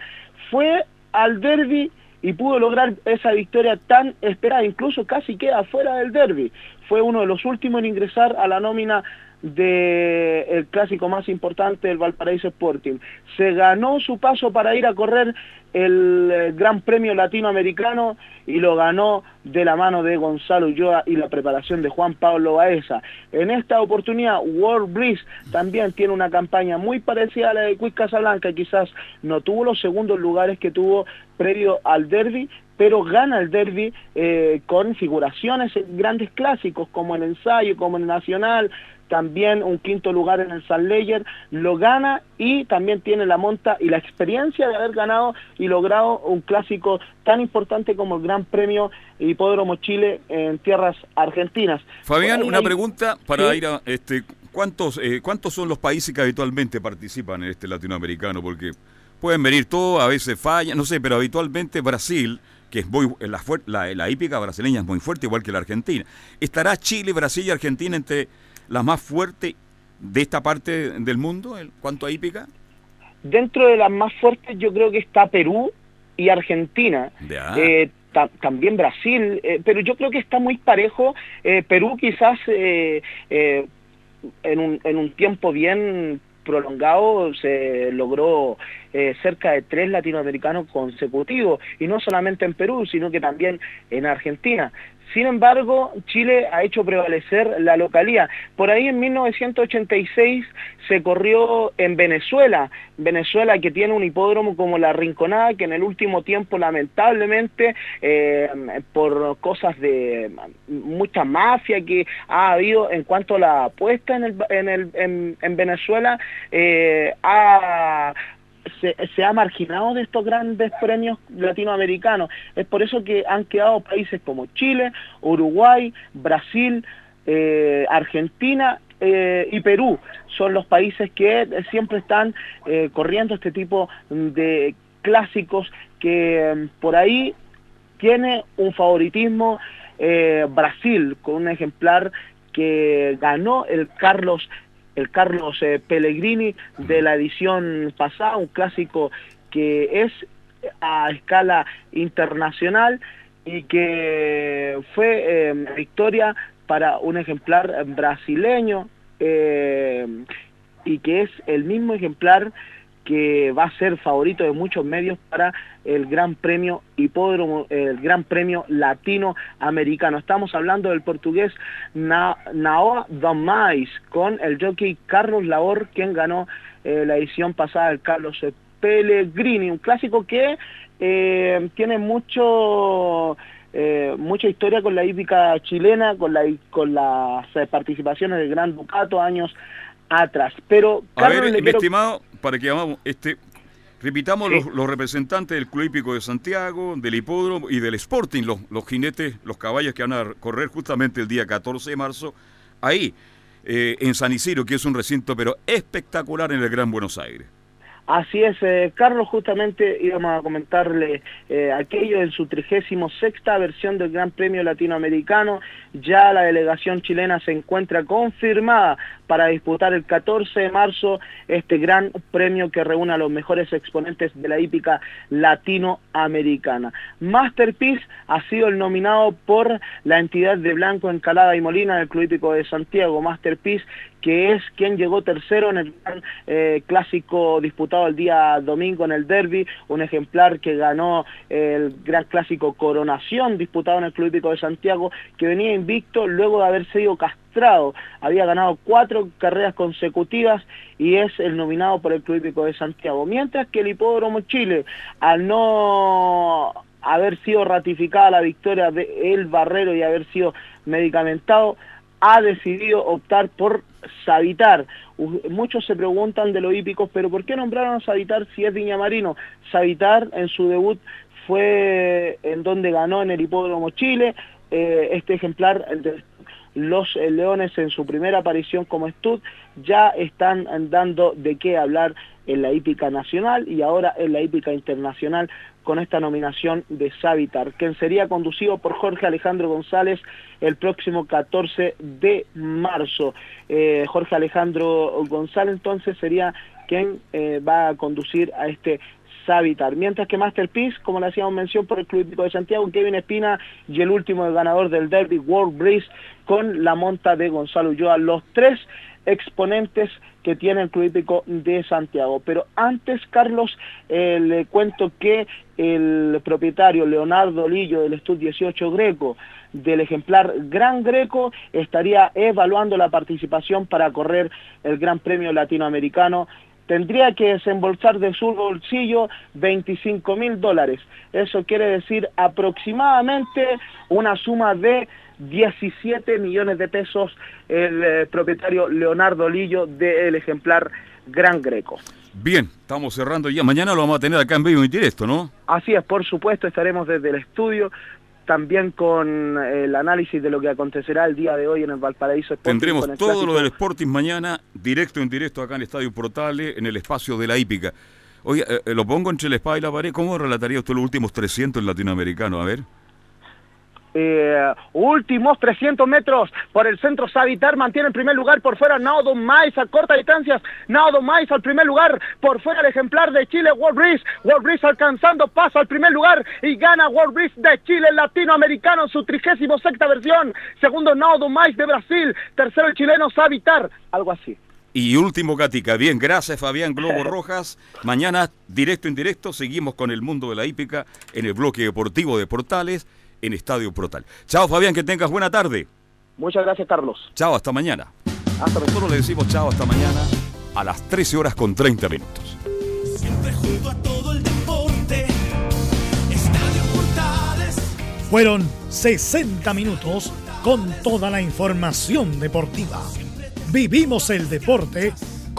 Fue al derby y pudo lograr esa victoria tan esperada, incluso casi queda fuera del derby. Fue uno de los últimos en ingresar a la nómina del clásico más importante del Valparaíso Sporting. Se ganó su paso para ir a correr el eh, Gran Premio Latinoamericano y lo ganó de la mano de Gonzalo Ulloa y la preparación de Juan Pablo Baeza. En esta oportunidad, World Bliss también tiene una campaña muy parecida a la de Quiz Casablanca, quizás no tuvo los segundos lugares que tuvo previo al derby, pero gana el derby eh, con figuraciones grandes clásicos como el ensayo, como el nacional, también un quinto lugar en el San Leyer, lo gana y también tiene la monta y la experiencia de haber ganado y logrado un clásico tan importante como el Gran Premio Hipódromo Chile en tierras argentinas. Fabián, una pregunta para Sí. ir a este ¿cuántos eh, cuántos son los países que habitualmente participan en este latinoamericano? Porque pueden venir todos, a veces fallan, no sé, pero habitualmente Brasil, que es muy la, la, la hípica brasileña es muy fuerte, igual que la Argentina. ¿Estará Chile, Brasil y Argentina entre las más fuertes de esta parte del mundo en cuanto a hípica? Dentro de las más fuertes yo creo que está Perú y Argentina. Ya. Eh, ta- también Brasil, eh, pero yo creo que está muy parejo. Eh, Perú quizás eh, en, un, en un tiempo bien prolongado se logró eh, cerca de tres latinoamericanos consecutivos, y no solamente en Perú, sino que también en Argentina. Sin embargo, Chile ha hecho prevalecer la localía. Por ahí en 1986 se corrió en Venezuela, Venezuela que tiene un hipódromo como la Rinconada, que en el último tiempo lamentablemente eh, por cosas de mucha mafia que ha habido en cuanto a la apuesta en, el, en, el, en, en Venezuela, eh, ha se, ha marginado de estos grandes premios latinoamericanos. Es por eso que han quedado países como Chile, Uruguay, Brasil, eh, Argentina eh, y Perú. Son los países que siempre están eh, corriendo este tipo de clásicos que por ahí tiene un favoritismo Brasil con un ejemplar que ganó el Carlos el Carlos eh, Pellegrini de la edición pasada, un clásico que es a escala internacional y que fue eh, victoria para un ejemplar brasileño eh, y que es el mismo ejemplar que va a ser favorito de muchos medios para el Gran Premio Hipódromo, el Gran Premio Latinoamericano. Estamos hablando del portugués Na Naoa Domais con el jockey Carlos Labor, quien ganó eh, la edición pasada del Carlos Pellegrini, un clásico que eh, tiene mucho eh, mucha historia con la hípica chilena, con, la, con las participaciones del Gran Ducato años atrás. Pero, a ver, mi quiero... estimado, para que vamos, este, repitamos sí. los, los, representantes del Club Hípico de Santiago, del Hipódromo y del Sporting, los, los jinetes, los caballos que van a correr justamente el día 14 de marzo, ahí, eh, en San Isidro, que es un recinto pero espectacular en el Gran Buenos Aires. Así es, eh, Carlos, justamente íbamos a comentarle eh, aquello en su 36 sexta versión del Gran Premio Latinoamericano. Ya la delegación chilena se encuentra confirmada para disputar el 14 de marzo este gran premio que reúne a los mejores exponentes de la hípica latinoamericana. Masterpiece ha sido el nominado por la entidad de Blanco, Encalada y Molina del Club Hípico de Santiago. Masterpiece que es quien llegó tercero en el gran, eh, clásico disputado el día domingo en el derby, un ejemplar que ganó el gran clásico Coronación disputado en el Club Hípico de Santiago, que venía invicto luego de haber sido había ganado cuatro carreras consecutivas y es el nominado por el Club Hípico de Santiago, mientras que el Hipódromo Chile, al no haber sido ratificada la victoria de El Barrero y haber sido medicamentado, ha decidido optar por Savitar. Muchos se preguntan de los hípicos, pero ¿por qué nombraron a Savitar si es Viña Marino? Savitar en su debut fue en donde ganó en el Hipódromo Chile, eh, este ejemplar los eh, Leones en su primera aparición como Stud ya están dando de qué hablar en la hípica nacional y ahora en la hípica internacional con esta nominación de Savitar, quien sería conducido por Jorge Alejandro González el próximo 14 de marzo. Eh, Jorge Alejandro González entonces sería quien eh, va a conducir a este Savitar. Mientras que Masterpiece, como le hacíamos mención por el Club Hípico de Santiago, Kevin Espina y el último ganador del Derby World Breeze con la monta de Gonzalo Ulloa. Los tres exponentes que tiene el Club de Santiago. Pero antes, Carlos, eh, le cuento que el propietario Leonardo Lillo del Estud 18 Greco, del ejemplar Gran Greco, estaría evaluando la participación para correr el Gran Premio Latinoamericano tendría que desembolsar de su bolsillo 25 mil dólares. Eso quiere decir aproximadamente una suma de 17 millones de pesos el eh, propietario Leonardo Lillo del ejemplar Gran Greco. Bien, estamos cerrando ya. Mañana lo vamos a tener acá en vivo y directo, ¿no? Así es, por supuesto, estaremos desde el estudio también con el análisis de lo que acontecerá el día de hoy en el Valparaíso Sporting. Tendremos todo lo del Sporting mañana, directo en directo acá en el Estadio Portales, en el espacio de la hípica. Oye, eh, eh, lo pongo entre la espada y la pared. ¿Cómo relataría usted los últimos 300 en latinoamericano? A ver eh, últimos 300 metros por el centro Savitar. Mantiene el primer lugar por fuera Naudo Mais a corta distancia. Naudo Mais al primer lugar por fuera el ejemplar de Chile World Breeze. Alcanzando paso al primer lugar y gana World Breeze de Chile latinoamericano en su trigésimo sexta versión. Segundo Naudo Mais de Brasil. Tercero el chileno Savitar. Algo así. Y último, Gatica. Bien, gracias Fabián Globo Rojas. Mañana, directo en directo, seguimos con el mundo de la hípica en el bloque deportivo de Portales en Estadio Protal. Chao Fabián, que tengas buena tarde. Muchas gracias Carlos. Chao, hasta mañana. Hasta Nosotros le decimos chao hasta mañana a las 13 horas con 30 minutos. Siempre junto a todo el deporte. Estadio Portales. Fueron 60 minutos con toda la información deportiva. Vivimos el deporte